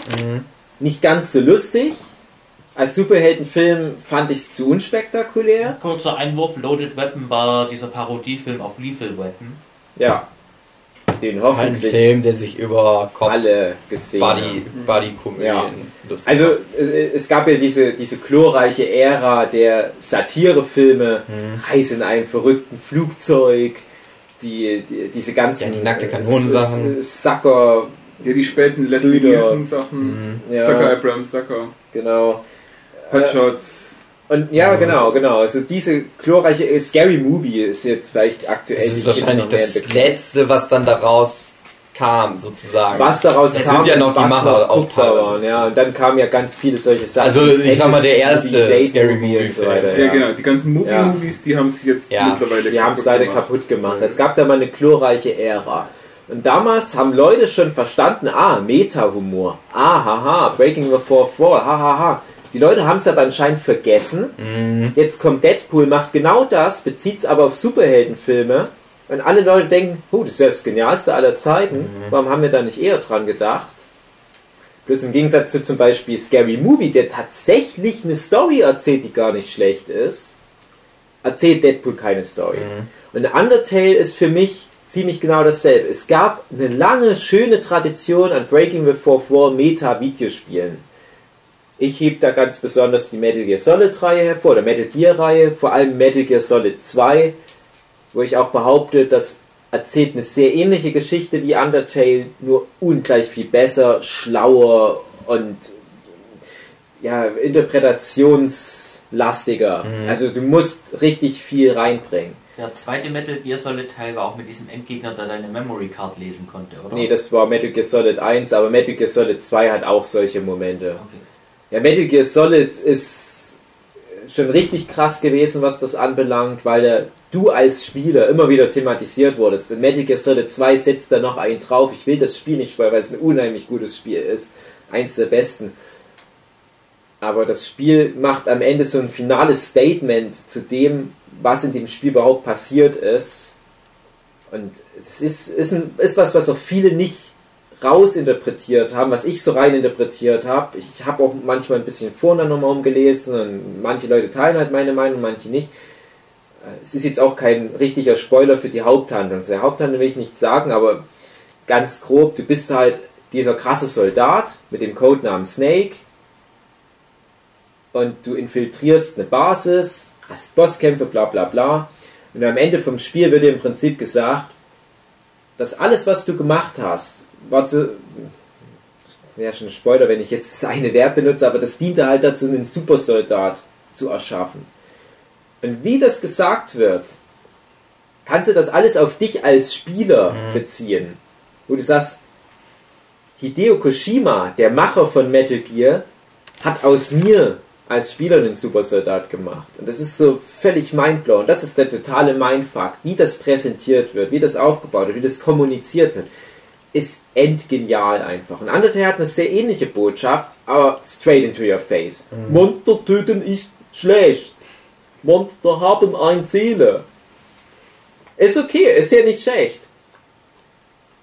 Nicht ganz so lustig. Als Superheldenfilm fand ich es zu unspektakulär. Kurzer Einwurf, Loaded Weapon war dieser Parodiefilm auf Lethal Weapon. Ja. Den Ein hoffentlich Film, der sich über Kopf, alle gesehen Body, haben. Body-Komödien Ja. lustig Also es, es gab ja diese, diese glorreiche Ära der Satirefilme, Reise in einem verrückten Flugzeug, die, die diese ganzen Ja, die nackte Kanonensachen. äh, Sucker, Ja, die späten Leslie. Nielsen Sachen. ja, Sucker Abraham Sucker. genau. Hotshots. Und ja, Also- genau, genau. Also diese glorreiche äh, Scary Movie ist jetzt vielleicht aktuell Das ist wahrscheinlich das bekannt. Letzte, was dann daraus kam, sozusagen. Was daraus Es kam, sind ja noch die Macher auch teilweise. waren, ja. Und dann kamen ja ganz viele solche Sachen. Also, ich sag mal, der erste Scary Movie und so weiter. Movie-Film. Ja, genau. Die ganzen Movie-Movies, die haben sie jetzt Ja. mittlerweile Die haben es leider gemacht. kaputt gemacht. Es gab da mal eine glorreiche Ära. Und damals haben Leute schon verstanden, ah, Meta-Humor. Ah, haha, Breaking the Fourth Wall, hahaha. Die Leute haben es aber anscheinend vergessen. Mhm. Jetzt kommt Deadpool, macht genau das, bezieht es aber auf Superheldenfilme. Und alle Leute denken, oh, das ist ja das Genialste aller Zeiten. Warum haben wir da nicht eher dran gedacht? Bloß im Gegensatz zu zum Beispiel Scary Movie, der tatsächlich eine Story erzählt, die gar nicht schlecht ist, erzählt Deadpool keine Story. Und Undertale ist für mich ziemlich genau dasselbe. Es gab eine lange, schöne Tradition an Breaking the Fourth Wall Meta-Videospielen. Ich heb da ganz besonders die Metal Gear Solid Reihe hervor, oder Metal Gear Reihe, vor allem Metal Gear Solid 2, wo ich auch behaupte, das erzählt eine sehr ähnliche Geschichte wie Undertale, nur ungleich viel besser, schlauer und ja, interpretationslastiger. Also du musst richtig viel reinbringen. Der zweite Metal Gear Solid Teil war auch mit diesem Endgegner, der deine Memory Card lesen konnte, oder? Nee, das war Metal Gear Solid 1, aber Metal Gear Solid 2 hat auch solche Momente. Okay. Ja, Metal Gear Solid ist schon richtig krass gewesen, was das anbelangt, weil der, du als Spieler immer wieder thematisiert wurdest. In Metal Gear Solid 2 setzt da noch einen drauf. Ich will das Spiel nicht spoilern, weil es ein unheimlich gutes Spiel ist. Eins der besten. Aber das Spiel macht am Ende so ein finales Statement zu dem, was in dem Spiel überhaupt passiert ist. Und es ist, ist, ein, ist was, was auch viele nicht rausinterpretiert haben, was ich so rein interpretiert habe. Ich habe auch manchmal ein bisschen vorne nochmal umgelesen und manche Leute teilen halt meine Meinung, manche nicht. Äh, Es ist jetzt auch kein richtiger Spoiler für die Haupthandlung. Der Haupthandlung will ich nicht sagen, aber ganz grob, du bist halt dieser krasse Soldat mit dem Codenamen Snake und du infiltrierst eine Basis, hast Bosskämpfe, bla bla bla. Und am Ende vom Spiel wird dir im Prinzip gesagt, dass alles, was du gemacht hast, war zu. Wäre schon ein Spoiler, wenn ich jetzt das eine Wert benutze, aber das diente halt dazu, einen Supersoldat zu erschaffen. Und wie das gesagt wird, kannst du das alles auf dich als Spieler beziehen. Wo du sagst, Hideo Koshima, der Macher von Metal Gear, hat aus mir als Spieler einen Supersoldat gemacht. Und das ist so völlig mindblown. Das ist der totale Mindfuck. Wie das präsentiert wird, wie das aufgebaut wird, wie das kommuniziert wird, ist endgenial einfach. Und Undertale hat eine sehr ähnliche Botschaft, aber straight into your face. Monster töten ist schlecht. Monster haben eine Seele. Ist okay, ist ja nicht schlecht.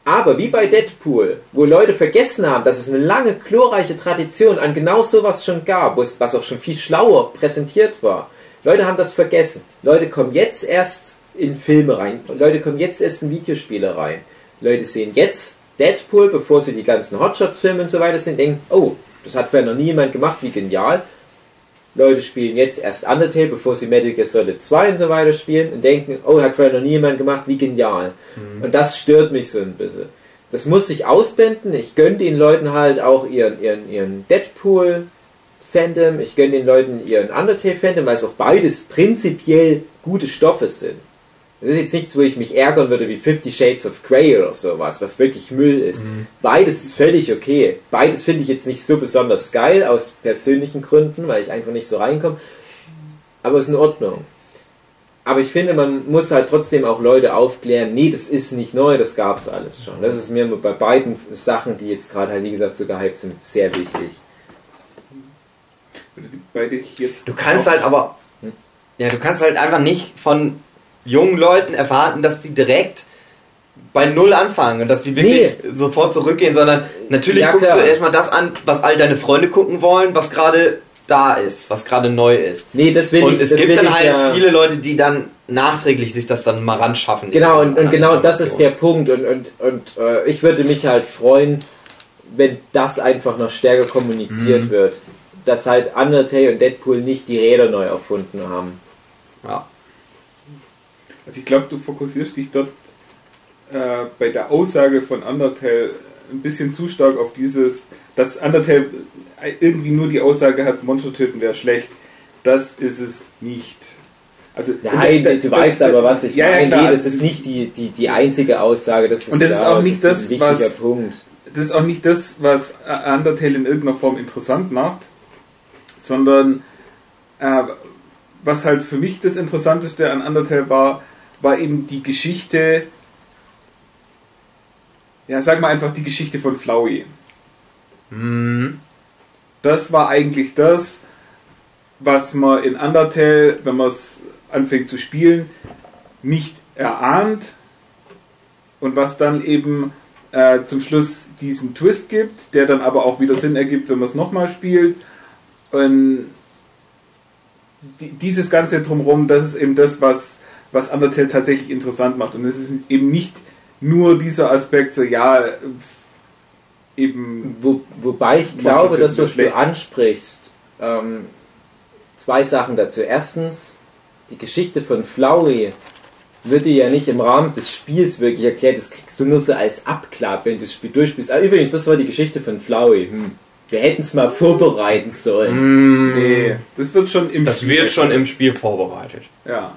Aber wie bei Deadpool, wo Leute vergessen haben, dass es eine lange, glorreiche Tradition an genau sowas schon gab, wo es, was auch schon viel schlauer präsentiert war. Leute haben das vergessen. Leute kommen jetzt erst in Filme rein. Leute kommen jetzt erst in Videospiele rein. Leute sehen jetzt Deadpool, bevor sie die ganzen Hotshots-Filme und so weiter sehen, denken, oh, das hat vielleicht noch nie jemand gemacht, wie genial. Leute spielen jetzt erst Undertale, bevor sie Metal Gear Solid 2 und so weiter spielen und denken, oh, hat vorher noch nie jemand gemacht, wie genial. Und das stört mich so ein bisschen. Das muss sich ausblenden. Ich gönne den Leuten halt auch ihren, ihren, ihren Deadpool-Fandom, ich gönne den Leuten ihren Undertale-Fandom, weil es auch beides prinzipiell gute Stoffe sind. Das ist jetzt nichts, wo ich mich ärgern würde wie Fifty Shades of Grey oder sowas, was wirklich Müll ist. Beides ist völlig okay. Beides finde ich jetzt nicht so besonders geil, aus persönlichen Gründen, weil ich einfach nicht so reinkomme. Aber ist in Ordnung. Aber ich finde, man muss halt trotzdem auch Leute aufklären, nee, das ist nicht neu, das gab es alles schon. Das ist mir bei beiden Sachen, die jetzt gerade halt, wie gesagt, so gehypt sind, sehr wichtig. Du kannst halt aber, ja, du kannst halt einfach nicht von jungen Leuten erwarten, dass die direkt bei Null anfangen und dass die wirklich sofort zurückgehen, sondern natürlich Ja, guckst klar. du erstmal das an, was all deine Freunde gucken wollen, was gerade da ist, was gerade neu ist. Nee, das will und ich es gibt dann halt ja, viele Leute, die dann nachträglich sich das dann mal ran schaffen. Genau, und, und genau das ist der. Punkt. Und, und, und äh, ich würde mich halt freuen, wenn das einfach noch stärker kommuniziert Mhm. wird. Dass halt Undertale und Deadpool nicht die Räder neu erfunden haben. Ja. Also ich glaube, du fokussierst dich dort äh, bei der Aussage von Undertale ein bisschen zu stark auf dieses, dass Undertale irgendwie nur die Aussage hat, Monster töten wäre schlecht. das ist es nicht. Also, Nein, da- du da- weißt da- aber, was ich ja, ja, meine. klar. Nee, das ist nicht die, die, die einzige Aussage. Das ist Und das ist klar, auch nicht das, wichtiger was- Punkt. das ist auch nicht das, was Undertale in irgendeiner Form interessant macht, sondern äh, was halt für mich das Interessanteste an Undertale war, war eben die Geschichte, ja, sag mal einfach die Geschichte von Flowey. Mhm. Das war eigentlich das, was man in Undertale, wenn man es anfängt zu spielen, nicht erahnt und was dann eben äh, zum Schluss diesen Twist gibt, der dann aber auch wieder Sinn ergibt, wenn man es nochmal spielt. Und die, dieses ganze drumherum, das ist eben das, was, was Undertale tatsächlich interessant macht. Und es ist eben nicht nur dieser Aspekt, so ja, eben Wo, wobei ich glaube, finden das, das was du ansprichst, ähm, zwei Sachen dazu. Erstens, die Geschichte von Flowey wird dir ja nicht im Rahmen des Spiels wirklich erklärt. Das kriegst du nur so als Abklapp, wenn du das Spiel durchspielst. Ah, übrigens, das war die Geschichte von Flowey. Hm. Wir hätten es mal vorbereiten sollen. Nee, das wird schon im Das Spiel. wird schon im Spiel vorbereitet. Ja.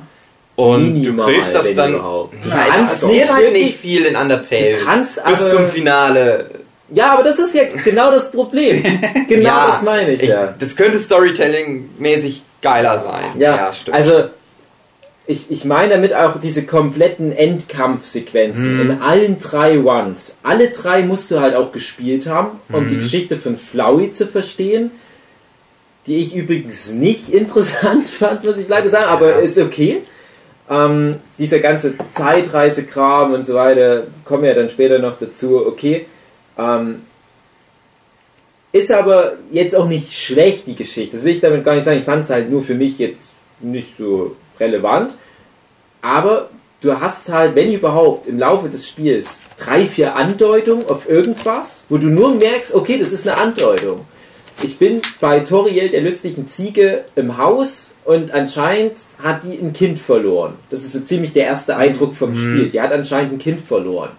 Und Minimal, du kriegst das dann. überhaupt. Du Ja, es kannst passiert nicht halt wirklich- viel in Undertale. Du kannst bis aber- zum Finale. Ja, aber das ist ja genau das Problem. Genau Ja, das meine ich, ja. Das könnte Storytelling-mäßig geiler sein. Ja, stimmt. also ich, ich meine damit auch diese kompletten Endkampfsequenzen Mhm. in allen drei Ones. Alle drei musst du halt auch gespielt haben, um Mhm. die Geschichte von Flowey zu verstehen. Die ich übrigens nicht interessant fand, muss ich leider sagen, aber Ja. ist okay. Ähm, dieser ganze Zeitreisekram und so weiter kommen ja dann später noch dazu. Okay. Ähm, ist aber jetzt auch nicht schlecht, die Geschichte. Das will ich damit gar nicht sagen. Ich fand es halt nur für mich jetzt nicht so relevant. Aber du hast halt, wenn überhaupt, im Laufe des Spiels drei, vier Andeutungen auf irgendwas, wo du nur merkst, okay, das ist eine Andeutung. Ich bin bei Toriel, der lustigen Ziege, im Haus und anscheinend hat die ein Kind verloren. Das ist so ziemlich der erste Eindruck vom Spiel. Die hat anscheinend ein Kind verloren.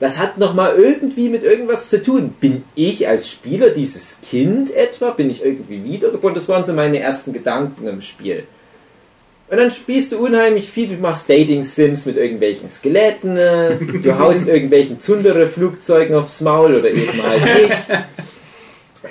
Das hat nochmal irgendwie mit irgendwas zu tun. Bin ich als Spieler dieses Kind etwa? Bin ich irgendwie wiedergeboren? Das waren so meine ersten Gedanken im Spiel. Und dann spielst du unheimlich viel. Du machst Dating-Sims mit irgendwelchen Skeletten. äh, Du haust irgendwelchen Zundere-Flugzeugen aufs Maul oder eben halt nicht.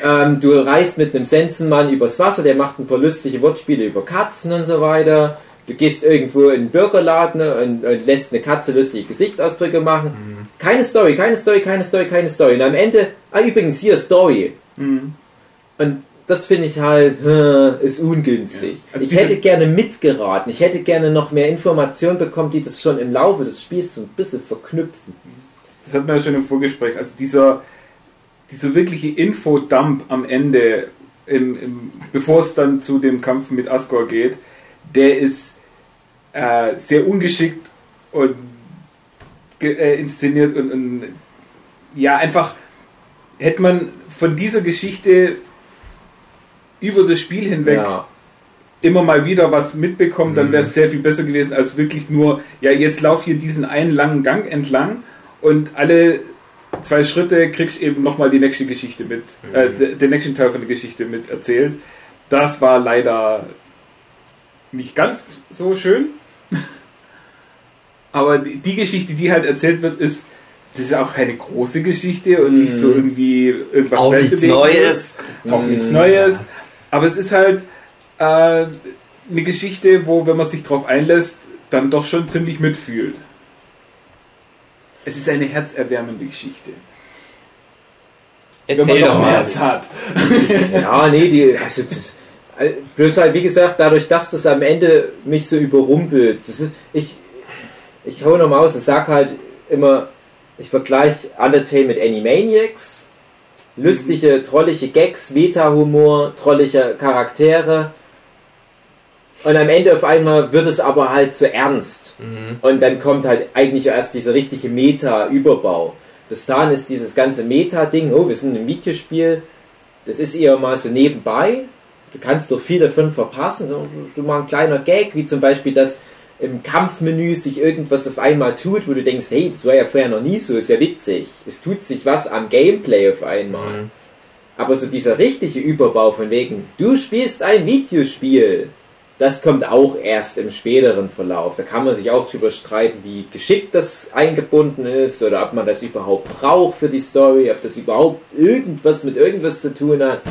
Ähm, du reist mit einem Sensenmann übers Wasser, der macht ein paar lustige Wortspiele über Katzen und so weiter. Du gehst irgendwo in einen Burgerladen und, und lässt eine Katze lustige Gesichtsausdrücke machen. Keine Story, keine Story, keine Story, keine Story. Und am Ende, ah übrigens hier Story. Mhm. Und das finde ich halt, äh, ist ungünstig. Ja. Also ich hätte gerne mitgeraten. Ich hätte gerne noch mehr Informationen bekommen, die das schon im Laufe des Spiels so ein bisschen verknüpfen. Das hatten wir ja schon im Vorgespräch. Also dieser, dieser wirkliche Infodump am Ende, im, im, bevor es dann zu dem Kampf mit Asgore geht, der ist äh, sehr ungeschickt und äh, inszeniert und, und ja, einfach hätte man von dieser Geschichte über das Spiel hinweg Ja. immer mal wieder was mitbekommen, dann wäre es sehr viel besser gewesen, als wirklich nur, ja, jetzt lauf hier diesen einen langen Gang entlang und alle zwei Schritte kriegst eben nochmal die nächste Geschichte mit, äh, d- den nächsten Teil von der Geschichte mit erzählt. Das war leider nicht ganz so schön. Aber die, die Geschichte, die halt erzählt wird, ist, das ist auch keine große Geschichte und nicht so irgendwie irgendwas Auch nichts Neues. auch nichts Neues. Aber es ist halt äh, eine Geschichte, wo, wenn man sich drauf einlässt, dann doch schon ziemlich mitfühlt. Es ist eine herzerwärmende Geschichte. wenn man Erzähl noch doch ein mal. Herz hat. Ja, nee, die, also das, äh, bloß halt, wie gesagt, dadurch, dass das am Ende mich so überrumpelt, das ist, ich, ich hau nochmal aus und sag halt immer, ich vergleiche Undertale mit Animaniacs, lustige, trollige Gags, Meta-Humor, trollige Charaktere, und am Ende auf einmal wird es aber halt zu ernst. Und dann kommt halt eigentlich erst dieser richtige Meta-Überbau. Bis dahin ist dieses ganze Meta-Ding, oh, wir sind im Videospiel, das ist eher mal so nebenbei. Du kannst doch viel davon verpassen. So, so mal ein kleiner Gag, wie zum Beispiel, dass im Kampfmenü sich irgendwas auf einmal tut, wo du denkst, hey, das war ja vorher noch nie so, ist ja witzig. Es tut sich was am Gameplay auf einmal. Aber so dieser richtige Überbau von wegen, du spielst ein Videospiel, das kommt auch erst im späteren Verlauf. Da kann man sich auch drüber streiten, wie geschickt das eingebunden ist oder ob man das überhaupt braucht für die Story, ob das überhaupt irgendwas mit irgendwas zu tun hat.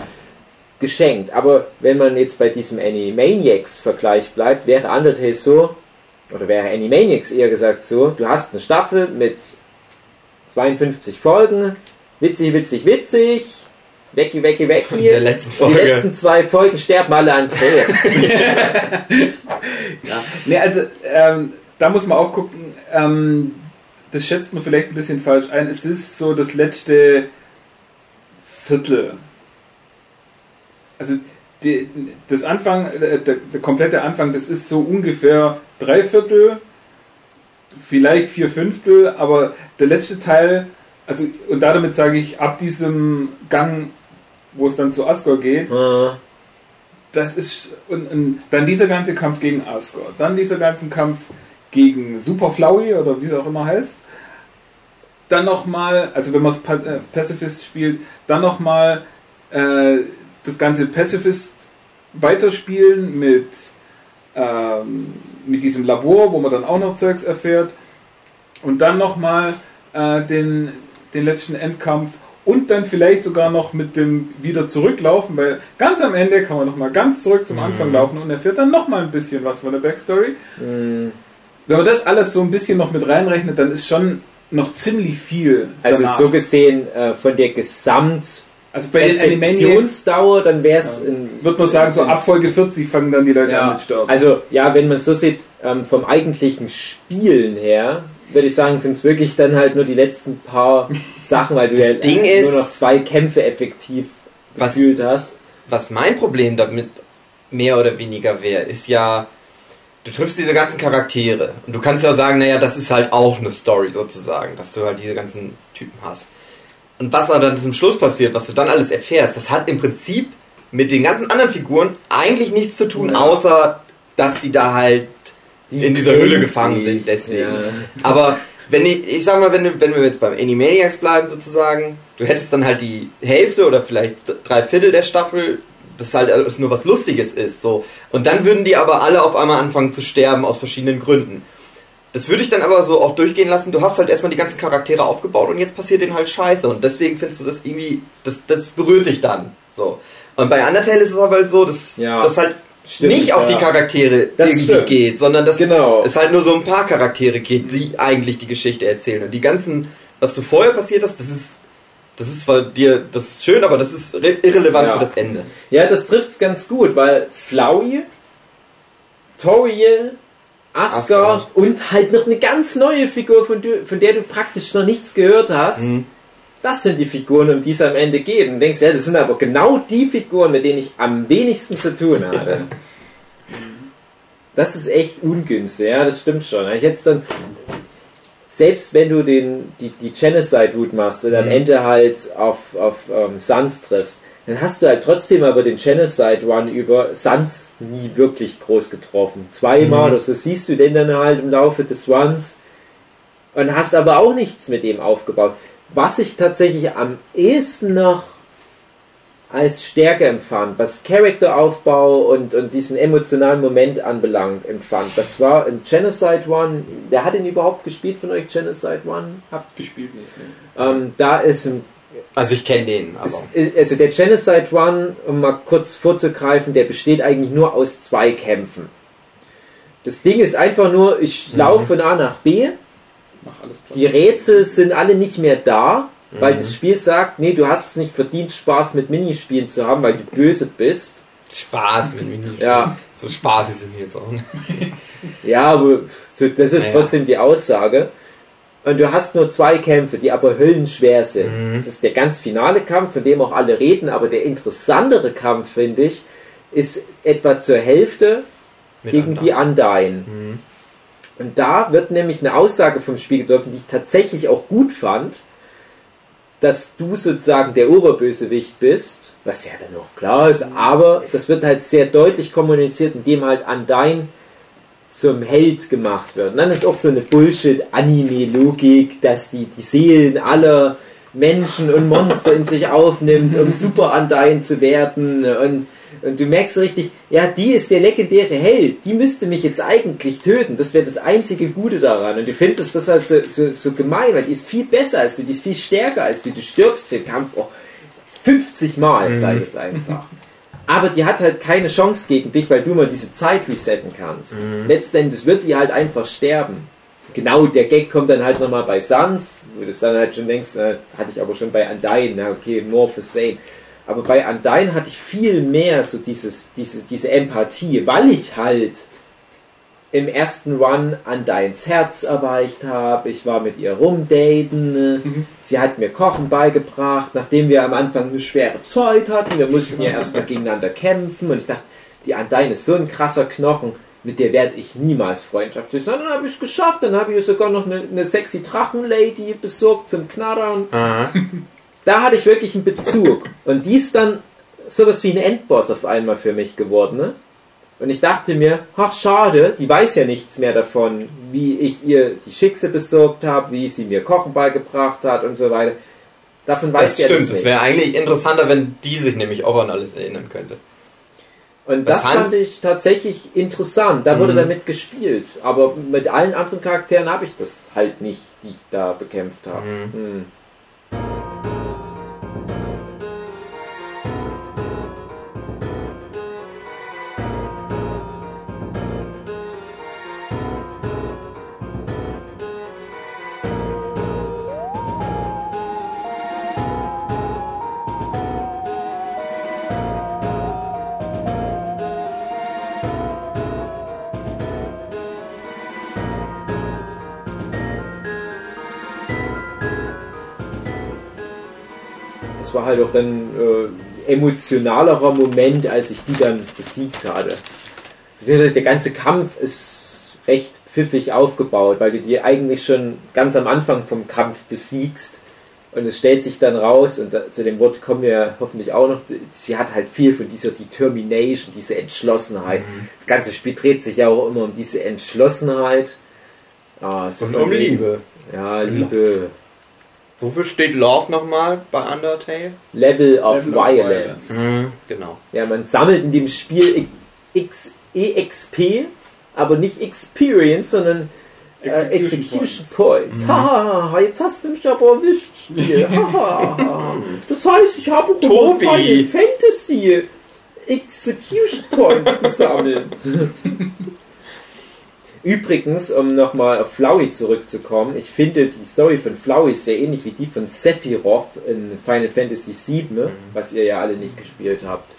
Geschenkt. Aber wenn man jetzt bei diesem Animaniacs-Vergleich bleibt, wäre Undertale so, oder wäre Animaniacs eher gesagt so, du hast eine Staffel mit 52 Folgen, witzig, witzig, witzig, wecki, wecki. In der letzten Die Folge. letzten zwei Folgen sterben alle an Krebs. Ja. Nee, also ähm, da muss man auch gucken, ähm, das schätzt man vielleicht ein bisschen falsch ein. Es ist so das letzte Viertel. Also die, das Anfang, äh, der, der komplette Anfang, das ist so ungefähr drei Viertel, vielleicht vier Fünftel, aber der letzte Teil, also und damit sage ich, ab diesem Gang, wo es dann zu Asgore geht, Äh, das ist und, und dann dieser ganze Kampf gegen Asgore, dann dieser ganze Kampf gegen Super Flowey oder wie es auch immer heißt. Dann nochmal, also wenn man es äh, Pacifist spielt, dann nochmal äh, das ganze Pacifist weiterspielen mit, ähm, mit diesem Labor, wo man dann auch noch Zeugs erfährt. Und dann nochmal äh, den, den letzten Endkampf und dann vielleicht sogar noch mit dem wieder zurücklaufen, weil ganz am Ende kann man nochmal ganz zurück zum Anfang laufen und erfährt dann nochmal ein bisschen was von der Backstory. mh, Wenn man das alles so ein bisschen noch mit reinrechnet, dann ist schon noch ziemlich viel. also danach. so gesehen äh, von der Gesamt also bei den Rezeptionsdauer, dann wäre es wird man sagen, so ab Folge 40 fangen dann die Leute an ja, mit Sterben. also ja, wenn man so sieht, ähm, vom eigentlichen Spielen her, würde ich sagen, sind es wirklich dann halt nur die letzten paar Sachen, weil du Das ja Ding nur ist- noch zwei Kämpfe effektiv Was- gefühlt hast. Was mein Problem damit mehr oder weniger wäre, ist ja, du triffst diese ganzen Charaktere und du kannst ja sagen, naja, das ist halt auch eine Story sozusagen, dass du halt diese ganzen Typen hast. Und was dann zum Schluss passiert, was du dann alles erfährst, das hat im Prinzip mit den ganzen anderen Figuren eigentlich nichts zu tun, Ja. außer dass die da halt in dieser Hülle gefangen sind, deswegen. Ja. Aber wenn ich, ich sag mal, wenn, wenn wir jetzt beim Animaniacs bleiben sozusagen, du hättest dann halt die Hälfte oder vielleicht drei Viertel der Staffel, das halt alles nur was Lustiges ist, so. Und dann würden die aber alle auf einmal anfangen zu sterben aus verschiedenen Gründen. Das würde ich dann aber so auch durchgehen lassen. Du hast halt erstmal die ganzen Charaktere aufgebaut und jetzt passiert denen halt Scheiße. Und deswegen findest du das irgendwie, das, das berührt dich dann. So. Und bei Undertale ist es aber halt so, dass Ja. das halt Stimmt, nicht auf die ja. Charaktere Das irgendwie stimmt. geht, sondern dass Genau. es halt nur so ein paar Charaktere geht, die eigentlich die Geschichte erzählen. Und die ganzen, was du vorher passiert hast, das ist, das ist zwar dir, das ist schön, aber das ist re- irrelevant Ja. für das Ende. Ja, das trifft's ganz gut, weil Flowey, Toriel, Asgard Asgard. und halt noch eine ganz neue Figur, von, du, von der du praktisch noch nichts gehört hast. Mhm. Das sind die Figuren, um die es am Ende geht. Und denkst, ja, das sind aber genau die Figuren, mit denen ich am wenigsten zu tun hatte. Das ist echt ungünstig, ja, das stimmt schon. Ich hätte dann, selbst wenn du den, die, die Genocide-Route machst und am Mhm. Ende halt auf, auf ähm, Sans triffst, dann hast du halt trotzdem aber den Genocide-One über Sans nie wirklich groß getroffen. Zweimal Mhm. oder so siehst du den dann halt im Laufe des Runs und hast aber auch nichts mit dem aufgebaut. Was ich tatsächlich am ehesten noch als Stärke empfand, was Charakteraufbau und, und diesen emotionalen Moment anbelangt, empfand. Das war im Genocide One. Wer hat ihn überhaupt gespielt von euch, Genocide One? Habt, gespielt nicht. Ne? ähm, da ist ein Also ich kenne den, aber. ist- also der Genocide One, um mal kurz vorzugreifen, der besteht eigentlich nur aus zwei Kämpfen. Das Ding ist einfach nur, ich laufe von A nach B. die Rätsel sind alle nicht mehr da, weil das Spiel sagt, nee, du hast es nicht verdient, Spaß mit Minispielen zu haben, weil du böse bist. Spaß mit Mini. Ja, So spaßig sind die jetzt auch. nicht. ja, aber so, das ist Ja, ja. trotzdem die Aussage. Und du hast nur zwei Kämpfe, die aber höllenschwer sind. Mhm. Das ist der ganz finale Kampf, von dem auch alle reden, aber der interessantere Kampf, finde ich, ist etwa zur Hälfte Mit gegen die Undying. Mhm. Und da wird nämlich eine Aussage vom Spiel getroffen, die ich tatsächlich auch gut fand, dass du sozusagen der Oberbösewicht bist, was ja dann auch klar ist, aber das wird halt sehr deutlich kommuniziert, indem halt Undyne zum Held gemacht wird. Und dann ist auch so eine Bullshit-Anime-Logik, dass die, die Seelen aller Menschen und Monster in sich aufnimmt, um Super Undyne zu werden. Und, und du merkst so richtig, ja, die ist der legendäre Held, die müsste mich jetzt eigentlich töten. Das wäre das einzige Gute daran. Und du findest das halt so, so, so gemein, weil die ist viel besser als du, die ist viel stärker als du. Du stirbst den Kampf auch 50 Mal, sag ich jetzt einfach. Aber die hat halt keine Chance gegen dich, weil du mal diese Zeit resetten kannst. Letztendlich wird die halt einfach sterben. Genau, der Gag kommt dann halt nochmal bei Sans, wo du es dann halt schon denkst, äh, das hatte ich aber schon bei Undyne, na okay, more of the same. Aber bei Undyne hatte ich viel mehr so dieses, diese, diese Empathie, weil ich halt im ersten Run Undynes Herz erweicht habe. Ich war mit ihr rumdaten. äh, Sie hat mir Kochen beigebracht, nachdem wir am Anfang eine schwere Zeit hatten. Wir mussten ja erstmal gegeneinander kämpfen und ich dachte, die Undyne ist so ein krasser Knochen, mit der werde ich niemals freundschaftlich sein. Dann habe ich es geschafft, dann habe ich sogar noch eine, eine sexy Drachenlady besorgt zum Knattern. Da hatte ich wirklich einen Bezug. Und die ist dann sowas wie ein Endboss auf einmal für mich geworden. Ne? Und ich dachte mir, ach schade, die weiß ja nichts mehr davon, wie ich ihr die Schickse besorgt habe, wie sie mir Kochen beigebracht hat und so weiter. Davon weiß Das sie ja stimmt, es wäre eigentlich interessanter, wenn die sich nämlich auch an alles erinnern könnte. Und Bei das Sans- fand ich tatsächlich interessant. Da wurde Mhm. damit gespielt. Aber mit allen anderen Charakteren habe ich das halt nicht, die ich da bekämpft habe. Mhm. Hm. Halt auch dann äh, emotionalerer Moment, als ich die dann besiegt hatte. Der ganze Kampf ist recht pfiffig aufgebaut, weil du die eigentlich schon ganz am Anfang vom Kampf besiegst und es stellt sich dann raus, und da, zu dem Wort kommen wir hoffentlich auch noch, sie hat halt viel von dieser Determination, diese Entschlossenheit. Das ganze Spiel dreht sich ja auch immer um diese Entschlossenheit. Ah, so Und um Liebe. Ja, Liebe. Wofür steht Love nochmal bei Undertale? Level of Level of Violence. Mhm, genau. Ja, man sammelt in dem Spiel X, EXP, aber nicht Experience, sondern äh, Execution Execution Points. Points. Mhm. Haha, jetzt hast du mich aber erwischt, Spiel. Haha. das heißt, ich habe Tobi. Final Fantasy Execution Points gesammelt. Übrigens, um nochmal auf Flowey zurückzukommen, ich finde die Story von Flowey sehr ähnlich wie die von Sephiroth in Final Fantasy VII, ne? was ihr ja alle nicht gespielt habt.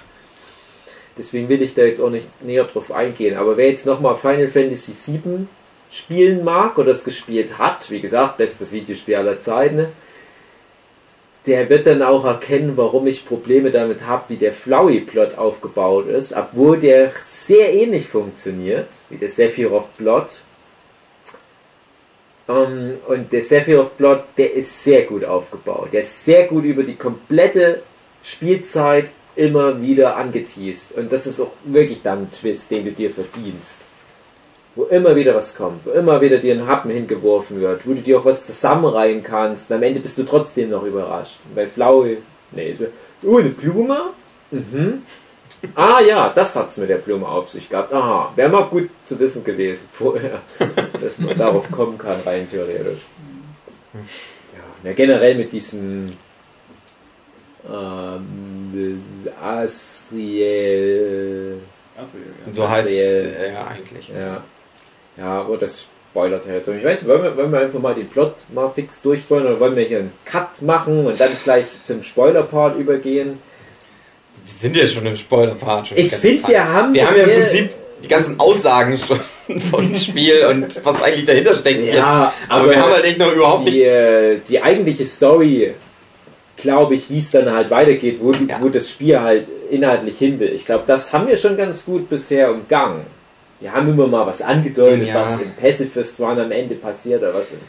Deswegen will ich da jetzt auch nicht näher drauf eingehen. Aber wer jetzt nochmal Final Fantasy VII spielen mag oder es gespielt hat, wie gesagt, bestes Videospiel aller Zeiten, ne? Der wird dann auch erkennen, warum ich Probleme damit habe, wie der Flowey-Plot aufgebaut ist, obwohl der sehr ähnlich funktioniert wie der Sephiroth-Plot. Ähm, und der Sephiroth-Plot, der ist sehr gut aufgebaut. Der ist sehr gut über die komplette Spielzeit immer wieder angeteased. Und das ist auch wirklich dann ein Twist, den du dir verdienst. Wo immer wieder was kommt, wo immer wieder dir ein Happen hingeworfen wird, wo du dir auch was zusammenreihen kannst. Und am Ende bist du trotzdem noch überrascht. Bei Flowey, nee, so, oh, eine Blume? Mhm. Ah ja, das hat's mit der Blume auf sich gehabt. Aha, wäre mal gut zu wissen gewesen vorher, dass man darauf kommen kann, rein theoretisch. Ja, na, generell mit diesem ähm, Asriel. So heißt es Asriel. ja eigentlich. Ja. Ja, aber das spoilert halt. Ich weiß, wollen wir, wollen wir einfach mal den Plot mal fix durchspoilern oder wollen wir hier einen Cut machen und dann gleich zum Spoiler-Part übergehen? Wir sind ja schon im Spoiler-Part. schon Ich finde, wir haben Wir haben ja im Prinzip die ganzen Aussagen schon vom Spiel und was eigentlich dahinter steckt jetzt. Ja, Aber, aber wir haben halt echt noch überhaupt nicht. die, äh, die eigentliche Story, glaube ich, wie es dann halt weitergeht, wo, Ja. wo das Spiel halt inhaltlich hin will. Ich glaube, das haben wir schon ganz gut bisher umgangen. Wir haben immer mal was angedeutet, ja. was im Pacifist Run am Ende passiert oder was im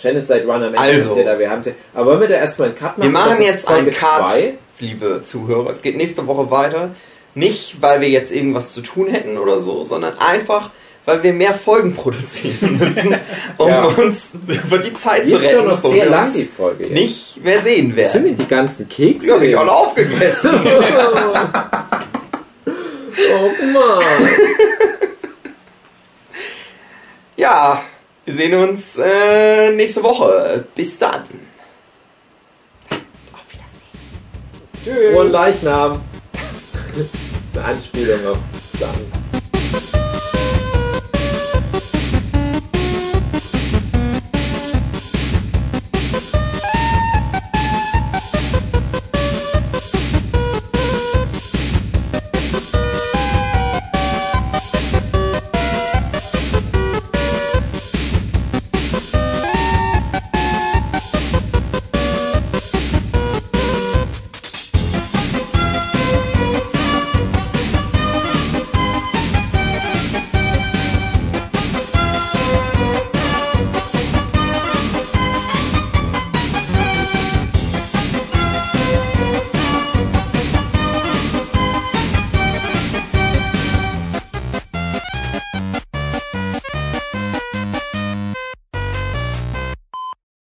Genocide Run am Ende also, passiert. Aber, wir haben aber wollen wir da erstmal einen Cut machen? Wir machen also jetzt Folge einen Cut, zwei? liebe Zuhörer. Es geht nächste Woche weiter. Nicht, weil wir jetzt irgendwas zu tun hätten oder so, sondern einfach, weil wir mehr Folgen produzieren müssen, um ja. uns über die Zeit die zu retten. Ist schon noch sehr lang die Folge. Jetzt. Nicht mehr sehen werden. Was sind denn die ganzen Kekse? Die habe ich alle aufgegessen. oh Mann. Ja, wir sehen uns äh, nächste Woche. Bis dann. Auf Wiedersehen. Tschüss. Frohen Leichnam. Eine Anspielung auf Samstag.